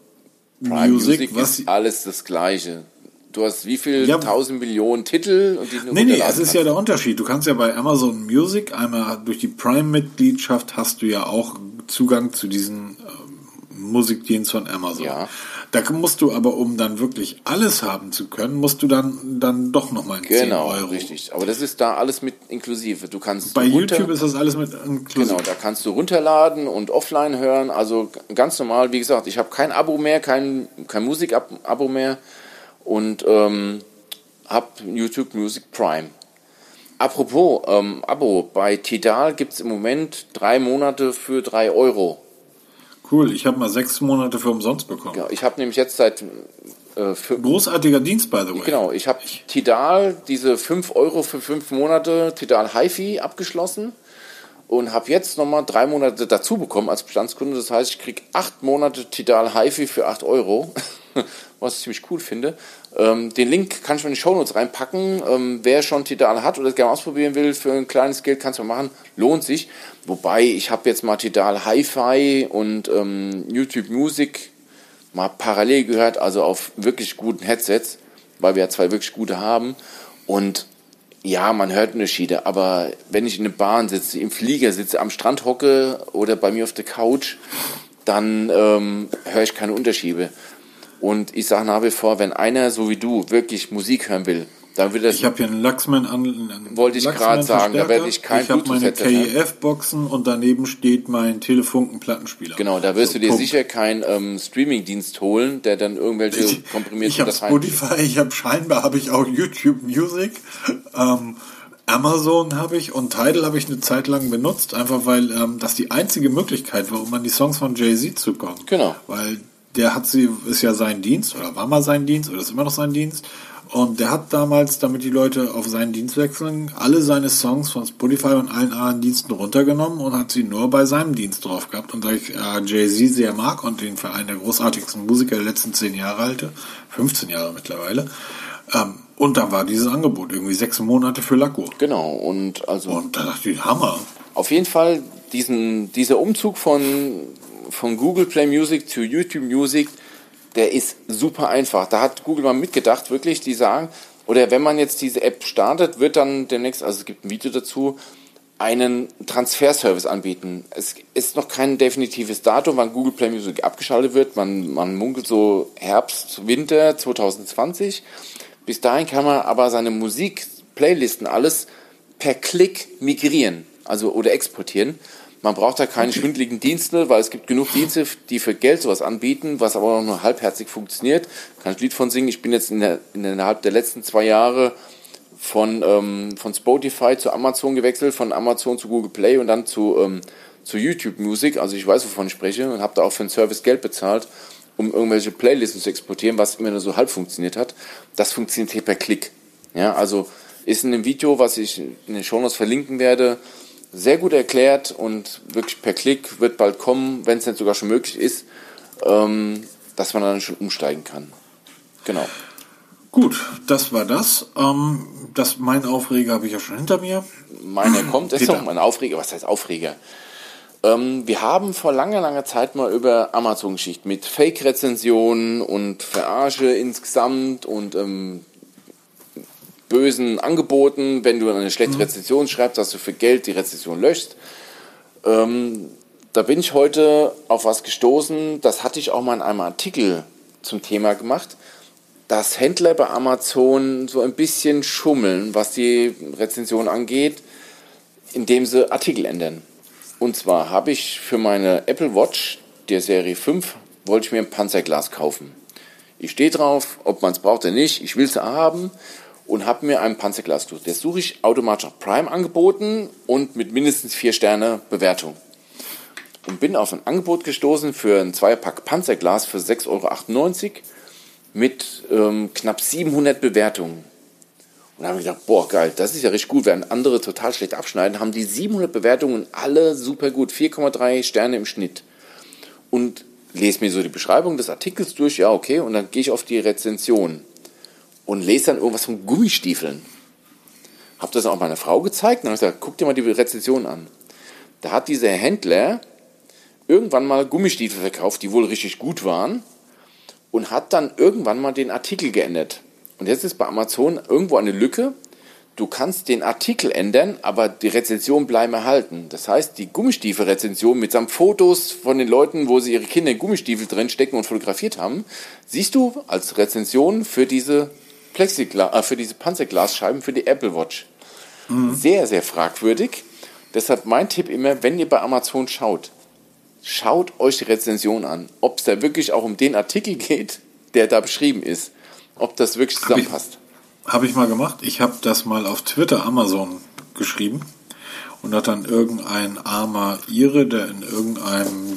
Prime Music, Music was ist alles das Gleiche. Du hast wie viel Ja. tausend Millionen Titel und die du Nee, nee, es ist ja der Unterschied. Du kannst ja bei Amazon Music einmal durch die Prime-Mitgliedschaft hast du ja auch Zugang zu diesen ähm, Musikdienst von Amazon. Ja. Da musst du aber, um dann wirklich alles haben zu können, musst du dann, dann doch nochmal 10 Genau, Euro. richtig. Aber das ist da alles mit inklusive. Du kannst Bei runter- YouTube ist das alles mit inklusive. Genau, da kannst du runterladen und offline hören. Also ganz normal, wie gesagt, ich habe kein Abo mehr, kein, kein Musik-Abo mehr und ähm, habe YouTube Music Prime. Apropos ähm, Abo, bei Tidal gibt es im Moment drei Monate für drei Euro. Cool, ich habe mal sechs Monate für umsonst bekommen. Ja, ich habe nämlich jetzt seit äh, für, Großartiger Dienst, by the way. Genau, ich habe Tidal, diese 5 Euro für 5 Monate Tidal HiFi abgeschlossen und habe jetzt nochmal drei Monate dazu bekommen als Bestandskunde. Das heißt, ich kriege 8 Monate Tidal HiFi für 8 Euro, was ich ziemlich cool finde. Ähm, den Link kann ich mir in die Shownotes reinpacken. Ähm, wer schon Tidal hat oder es gerne ausprobieren will, für ein kleines Geld kannst du machen, lohnt sich. Wobei, ich habe jetzt mal Tidal HiFi und ähm, YouTube Music mal parallel gehört, also auf wirklich guten Headsets, weil wir ja zwei wirklich gute haben. Und ja, man hört Unterschiede, aber wenn ich in der Bahn sitze, im Flieger sitze, am Strand hocke oder bei mir auf der Couch, dann ähm, höre ich keine Unterschiede. Und ich sage nach wie vor, wenn einer so wie du wirklich Musik hören will, dann wird das Ich habe hier einen Luxman an. einen Wollte ich gerade sagen, da werde ich kein Ich habe meine. KEF-Boxen und daneben steht mein Telefunken-Plattenspieler. Genau, da wirst So, du dir Punkt. sicher keinen ähm, Streaming-Dienst holen, der dann irgendwelche Ich, komprimierten ich habe Dateien- Spotify, ich habe scheinbar habe ich auch YouTube Music, ähm, Amazon habe ich und Tidal habe ich eine Zeit lang benutzt, einfach weil ähm, das die einzige Möglichkeit war, um an die Songs von Jay Z zu kommen. Genau. Weil der hat sie, ist ja sein Dienst oder war mal sein Dienst oder ist immer noch sein Dienst. Und der hat damals, damit die Leute auf seinen Dienst wechseln, alle seine Songs von Spotify und allen anderen Diensten runtergenommen und hat sie nur bei seinem Dienst drauf gehabt. Und da ich äh, Jay-Z sehr mag und den für einen der großartigsten Musiker der letzten zehn Jahre halte, 15 Jahre mittlerweile, ähm, und da war dieses Angebot irgendwie sechs Monate für Lacko. Genau, und also Und da dachte ich, Hammer. auf jeden Fall diesen, dieser Umzug von, von Google Play Music zu YouTube Music, der ist super einfach. Da hat Google mal mitgedacht, wirklich, die sagen, oder wenn man jetzt diese App startet, wird dann demnächst, also es gibt ein Video dazu, einen Transferservice anbieten. Es ist noch kein definitives Datum, wann Google Play Music abgeschaltet wird. Man, man munkelt so Herbst, Winter 2020. Bis dahin kann man aber seine Musik, Playlisten, alles per Klick migrieren, also oder exportieren. Man braucht da keine schwindeligen Dienste, weil es gibt genug Dienste, die für Geld sowas anbieten, was aber auch nur halbherzig funktioniert. Kann ich Lied von singen. Ich bin jetzt in der, innerhalb der letzten zwei Jahre von, ähm, von Spotify zu Amazon gewechselt, von Amazon zu Google Play und dann zu, ähm, zu YouTube Music. Also ich weiß, wovon ich spreche und habe da auch für den Service Geld bezahlt, um irgendwelche Playlisten zu exportieren, was immer nur so halb funktioniert hat. Das funktioniert hier per Klick. Ja, also ist in dem Video, was ich in den Shownotes verlinken werde, sehr gut erklärt und wirklich per Klick wird bald kommen, wenn es nicht sogar schon möglich ist. ähm, dass man dann schon umsteigen kann. Genau. Gut, das war das. Ähm, das mein Aufreger habe ich ja schon hinter mir. Meiner kommt, ist doch mein Aufreger. Was heißt Aufreger? Ähm, wir haben vor langer, langer Zeit mal über Amazon-Geschichten mit Fake-Rezensionen und Verarsche insgesamt und ähm, bösen Angeboten, wenn du eine schlechte Rezension schreibst, dass du für Geld die Rezension löschst. Ähm, da bin ich heute auf was gestoßen, das hatte ich auch mal in einem Artikel zum Thema gemacht, dass Händler bei Amazon so ein bisschen schummeln, was die Rezension angeht, indem sie Artikel ändern. Und zwar habe ich für meine Apple Watch der Serie 5 wollte ich mir ein Panzerglas kaufen. Ich stehe drauf, ob man es braucht oder nicht, ich will es haben und habe mir ein Panzerglas durch. Das suche ich automatisch auf Prime angeboten und mit mindestens 4 Sterne Bewertung. Und bin auf ein Angebot gestoßen für ein Zweierpack Panzerglas für 6,98 Euro mit ähm, knapp 700 Bewertungen. Und habe gedacht, boah, geil, das ist ja richtig gut. Während andere total schlecht abschneiden, haben die 700 Bewertungen alle super gut. 4,3 Sterne im Schnitt. Und lese mir so die Beschreibung des Artikels durch, ja, okay, und dann gehe ich auf die Rezension und lese dann irgendwas von Gummistiefeln. Habe das auch meiner Frau gezeigt und habe gesagt, guck dir mal die Rezension an. Da hat dieser Händler irgendwann mal Gummistiefel verkauft, die wohl richtig gut waren und hat dann irgendwann mal den Artikel geändert. Und jetzt ist bei Amazon irgendwo eine Lücke. Du kannst den Artikel ändern, aber die Rezension bleiben erhalten. Das heißt, die Gummistiefel-Rezension mit samt Fotos von den Leuten, wo sie ihre Kinder in Gummistiefel drin stecken und fotografiert haben, siehst du als Rezension für diese Plexiglas, äh, für diese Panzerglasscheiben für die Apple Watch. Sehr, sehr fragwürdig. Deshalb mein Tipp immer, wenn ihr bei Amazon schaut, schaut euch die Rezension an, ob es da wirklich auch um den Artikel geht, der da beschrieben ist. Ob das wirklich zusammenpasst. Habe ich mal gemacht. Ich habe das mal auf Twitter Amazon geschrieben und hat dann irgendein armer Ire, der in irgendeinem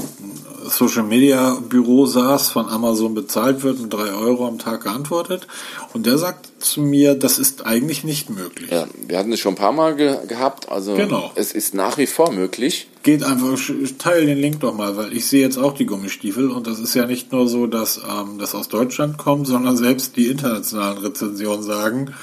Social Media Büro saß, von Amazon bezahlt wird und drei Euro am Tag geantwortet. Und der sagt zu mir, das ist eigentlich nicht möglich. Ja, wir hatten es schon ein paar Mal ge gehabt. Also Genau. es ist nach wie vor möglich. Geht einfach, teil den Link doch mal, weil ich sehe jetzt auch die Gummistiefel und das ist ja nicht nur so, dass ähm, das aus Deutschland kommt, sondern selbst die internationalen Rezensionen sagen,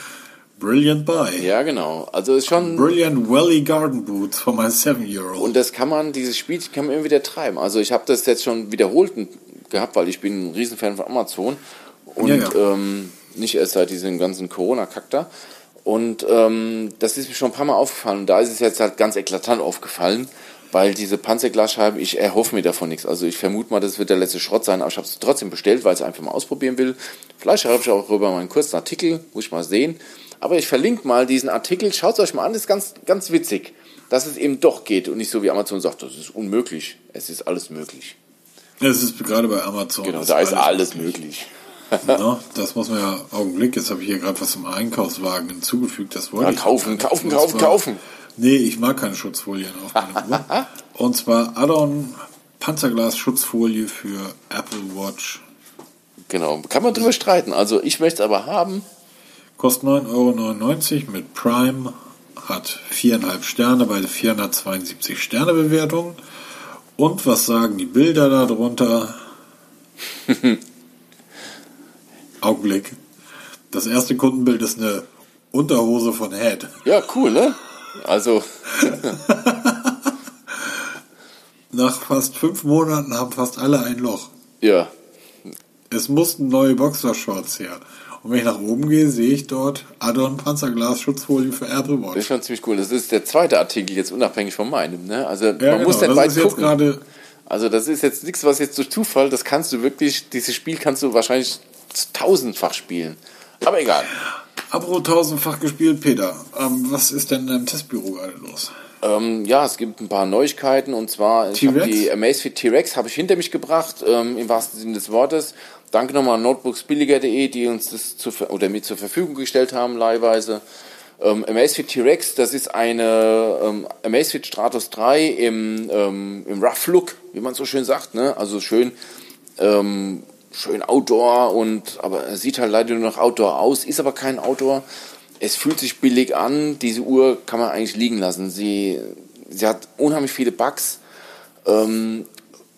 brilliant buy. Ja, genau. Also ist schon Brilliant Welly Garden Boots for my seven-year-old. Und das kann man, dieses Spiel kann man immer wieder treiben. Also ich habe das jetzt schon wiederholt gehabt, weil ich bin ein Riesenfan von Amazon und Ja, ja. Ähm, nicht erst seit diesem ganzen Corona-Kack da. Und ähm, das ist mir schon ein paar Mal aufgefallen. Und da ist es jetzt halt ganz eklatant aufgefallen, weil diese Panzerglasscheiben, ich erhoffe mir davon nichts. Also ich vermute mal, das wird der letzte Schrott sein, aber ich habe es trotzdem bestellt, weil ich es einfach mal ausprobieren will. Vielleicht schreibe ich auch rüber mal einen kurzen Artikel, muss ich mal sehen. Aber ich verlinke mal diesen Artikel, schaut es euch mal an, das ist ganz, ganz witzig, dass es eben doch geht und nicht so wie Amazon sagt, das ist unmöglich. Es ist alles möglich. Es ist gerade bei Amazon. Genau, da ist alles möglich. Ne? Das muss man ja, Augenblick, jetzt habe ich hier gerade was im Einkaufswagen hinzugefügt, das wollte Ja, ich. kaufen, nicht. kaufen, kaufen, zwar- kaufen. Nee, ich mag keine Schutzfolien auf meiner Uhr. Und zwar Addon Panzerglas-Schutzfolie für Apple Watch. Genau, kann man drüber streiten. Also ich möchte es aber haben. Kostet 9,99 Euro mit Prime, hat viereinhalb Sterne bei 472 Sterne Bewertung. Und was sagen die Bilder darunter? Augenblick. Das erste Kundenbild ist eine Unterhose von Head. Ja, cool, ne? Also, Nach fast fünf Monaten haben fast alle ein Loch. ja. Es mussten neue Boxershorts her. Und wenn ich nach oben gehe, sehe ich dort Addon Panzerglas Schutzfolie für Apple Das Watch. ist schon ziemlich cool. Das ist der zweite Artikel jetzt unabhängig von meinem. Ne? Also man Ja, muss genau. nicht Das weit ist jetzt gucken. Also das ist jetzt nichts, was jetzt durch Zufall, das kannst du wirklich, dieses Spiel kannst du wahrscheinlich tausendfach spielen. Aber egal. Apro tausendfach gespielt, Peter. Ähm, was ist denn im Testbüro gerade los? Ähm, ja, es gibt ein paar Neuigkeiten und zwar ich die Amazfit T-Rex habe ich hinter mich gebracht, ähm, im wahrsten Sinne des Wortes. Danke nochmal an notebooksbilliger.de, die uns das zu, oder mir zur Verfügung gestellt haben, leihweise. Ähm, Amazfit T-Rex, das ist eine ähm, Amazfit Stratos 3 im, ähm, im Rough Look, wie man so schön sagt, ne? Also schön ähm, schön Outdoor und aber er sieht halt leider nur noch Outdoor aus, ist aber kein Outdoor. Es fühlt sich billig an. Diese Uhr kann man eigentlich liegen lassen. Sie, sie hat unheimlich viele Bugs. Ähm,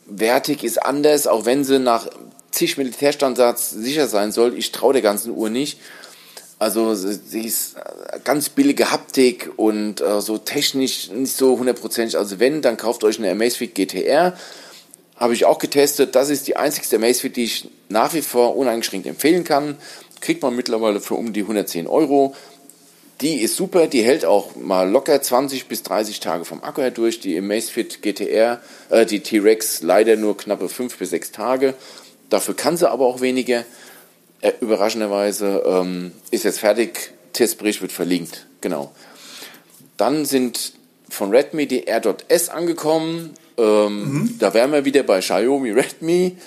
wertig, ist anders, auch wenn sie nach zig Militärstandards sicher sein soll. Ich traue der ganzen Uhr nicht. Also sie ist ganz billige Haptik und äh, so technisch nicht so hundertprozentig. Also wenn, dann kauft euch eine Amazfit GTR. Habe ich auch getestet. Das ist die einzigste Amazfit, die ich nach wie vor uneingeschränkt empfehlen kann. Kriegt man mittlerweile für um die 110 Euro. Die ist super, die hält auch mal locker 20 bis 30 Tage vom Akku her durch. Die Amazfit GTR, äh, die T-Rex leider nur knappe 5 bis 6 Tage. Dafür kann sie aber auch weniger. Äh, überraschenderweise ähm, ist jetzt fertig, Testbericht wird verlinkt. Genau. Dann sind von Redmi die AirDot-S angekommen. Ähm, mhm. Da wären wir wieder bei Xiaomi Redmi.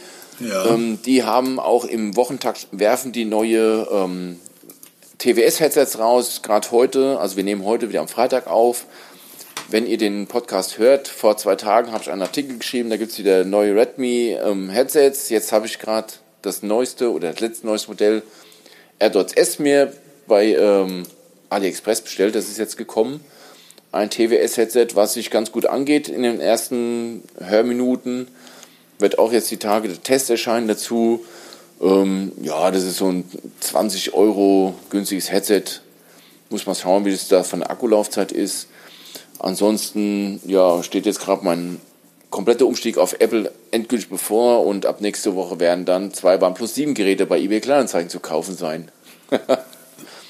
Ja. Ähm, die haben auch im Wochentakt werfen die neue ähm, TWS-Headsets raus, gerade heute, also wir nehmen heute wieder am Freitag auf. Wenn ihr den Podcast hört, vor zwei Tagen habe ich einen Artikel geschrieben, da gibt es wieder neue Redmi ähm, Headsets. Jetzt habe ich gerade das neueste oder das letzte neueste Modell AirDots S mir bei ähm, AliExpress bestellt. Das ist jetzt gekommen. Ein TWS-Headset, was sich ganz gut angeht in den ersten Hörminuten. Wird auch jetzt die Tage der Test erscheinen dazu. Ähm, ja, das ist so ein 20 Euro günstiges Headset. Muss man schauen, wie das da von der Akkulaufzeit ist. Ansonsten, ja, steht jetzt gerade mein kompletter Umstieg auf Apple endgültig bevor und ab nächste Woche werden dann zwei OnePlus 7 Geräte bei eBay Kleinanzeigen zu kaufen sein.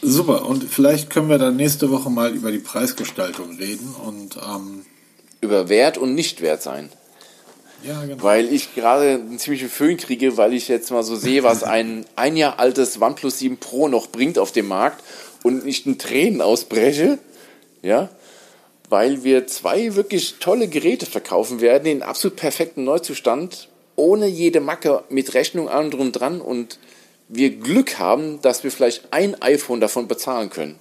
Super, und vielleicht können wir dann nächste Woche mal über die Preisgestaltung reden und ähm über Wert und Nicht-Wert sein. Ja, genau. Weil ich gerade einen ziemlichen Föhn kriege, weil ich jetzt mal so sehe, was ein ein Jahr altes OnePlus 7 Pro noch bringt auf dem Markt und nicht in Tränen ausbreche. Ja, weil wir zwei wirklich tolle Geräte verkaufen werden in absolut perfektem Neuzustand, ohne jede Macke, mit Rechnung an und dran und wir Glück haben, dass wir vielleicht ein iPhone davon bezahlen können.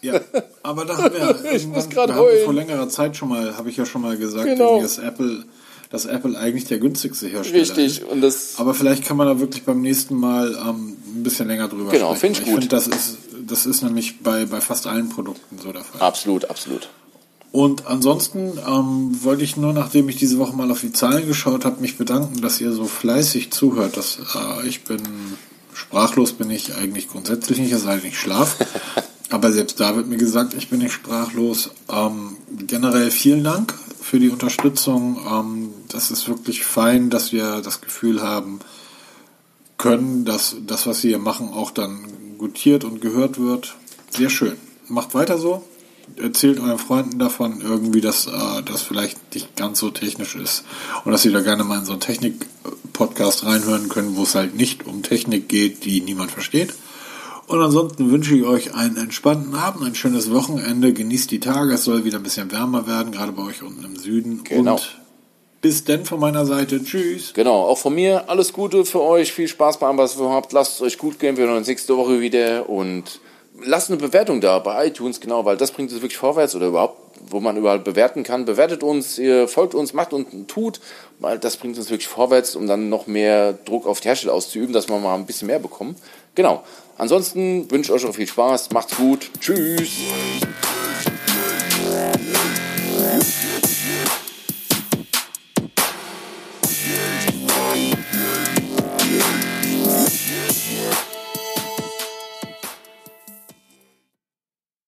Ja, aber da haben wir, ich muss gerade vor längerer Zeit schon mal, habe ich ja schon mal gesagt, genau. dass Apple dass Apple eigentlich der günstigste Hersteller Richtig. ist. Und das Aber vielleicht kann man da wirklich beim nächsten Mal ähm, ein bisschen länger drüber genau, sprechen. Genau, finde ich gut. Find, das, ist, das ist nämlich bei, bei fast allen Produkten so der Fall. Absolut, absolut. Und ansonsten ähm, wollte ich nur, nachdem ich diese Woche mal auf die Zahlen geschaut habe, mich bedanken, dass ihr so fleißig zuhört. Dass, äh, ich bin sprachlos, bin ich eigentlich grundsätzlich nicht, es sei denn, ich schlaf. Aber selbst da wird mir gesagt, ich bin nicht sprachlos. Ähm, generell vielen Dank für die Unterstützung. Ähm, das ist wirklich fein, dass wir das Gefühl haben können, dass das, was wir hier machen, auch dann gutiert und gehört wird. Sehr schön. Macht weiter so. Erzählt euren Freunden davon irgendwie, dass äh, das vielleicht nicht ganz so technisch ist und dass sie da gerne mal in so einen Technik-Podcast reinhören können, wo es halt nicht um Technik geht, die niemand versteht. Und ansonsten wünsche ich euch einen entspannten Abend, ein schönes Wochenende. Genießt die Tage. Es soll wieder ein bisschen wärmer werden, gerade bei euch unten im Süden. Genau. Und bis denn von meiner Seite. Tschüss. Genau, auch von mir alles Gute für euch. Viel Spaß bei allem, was ihr habt. Lasst es euch gut gehen. Wir hören uns nächste Woche wieder und lasst eine Bewertung da bei iTunes, genau, weil das bringt es wirklich vorwärts oder überhaupt, wo man überall bewerten kann. Bewertet uns, ihr folgt uns, macht und tut, weil das bringt uns wirklich vorwärts, um dann noch mehr Druck auf die Hersteller auszuüben, dass wir mal ein bisschen mehr bekommen. Genau. Ansonsten wünsche ich euch auch viel Spaß, macht's gut, tschüss.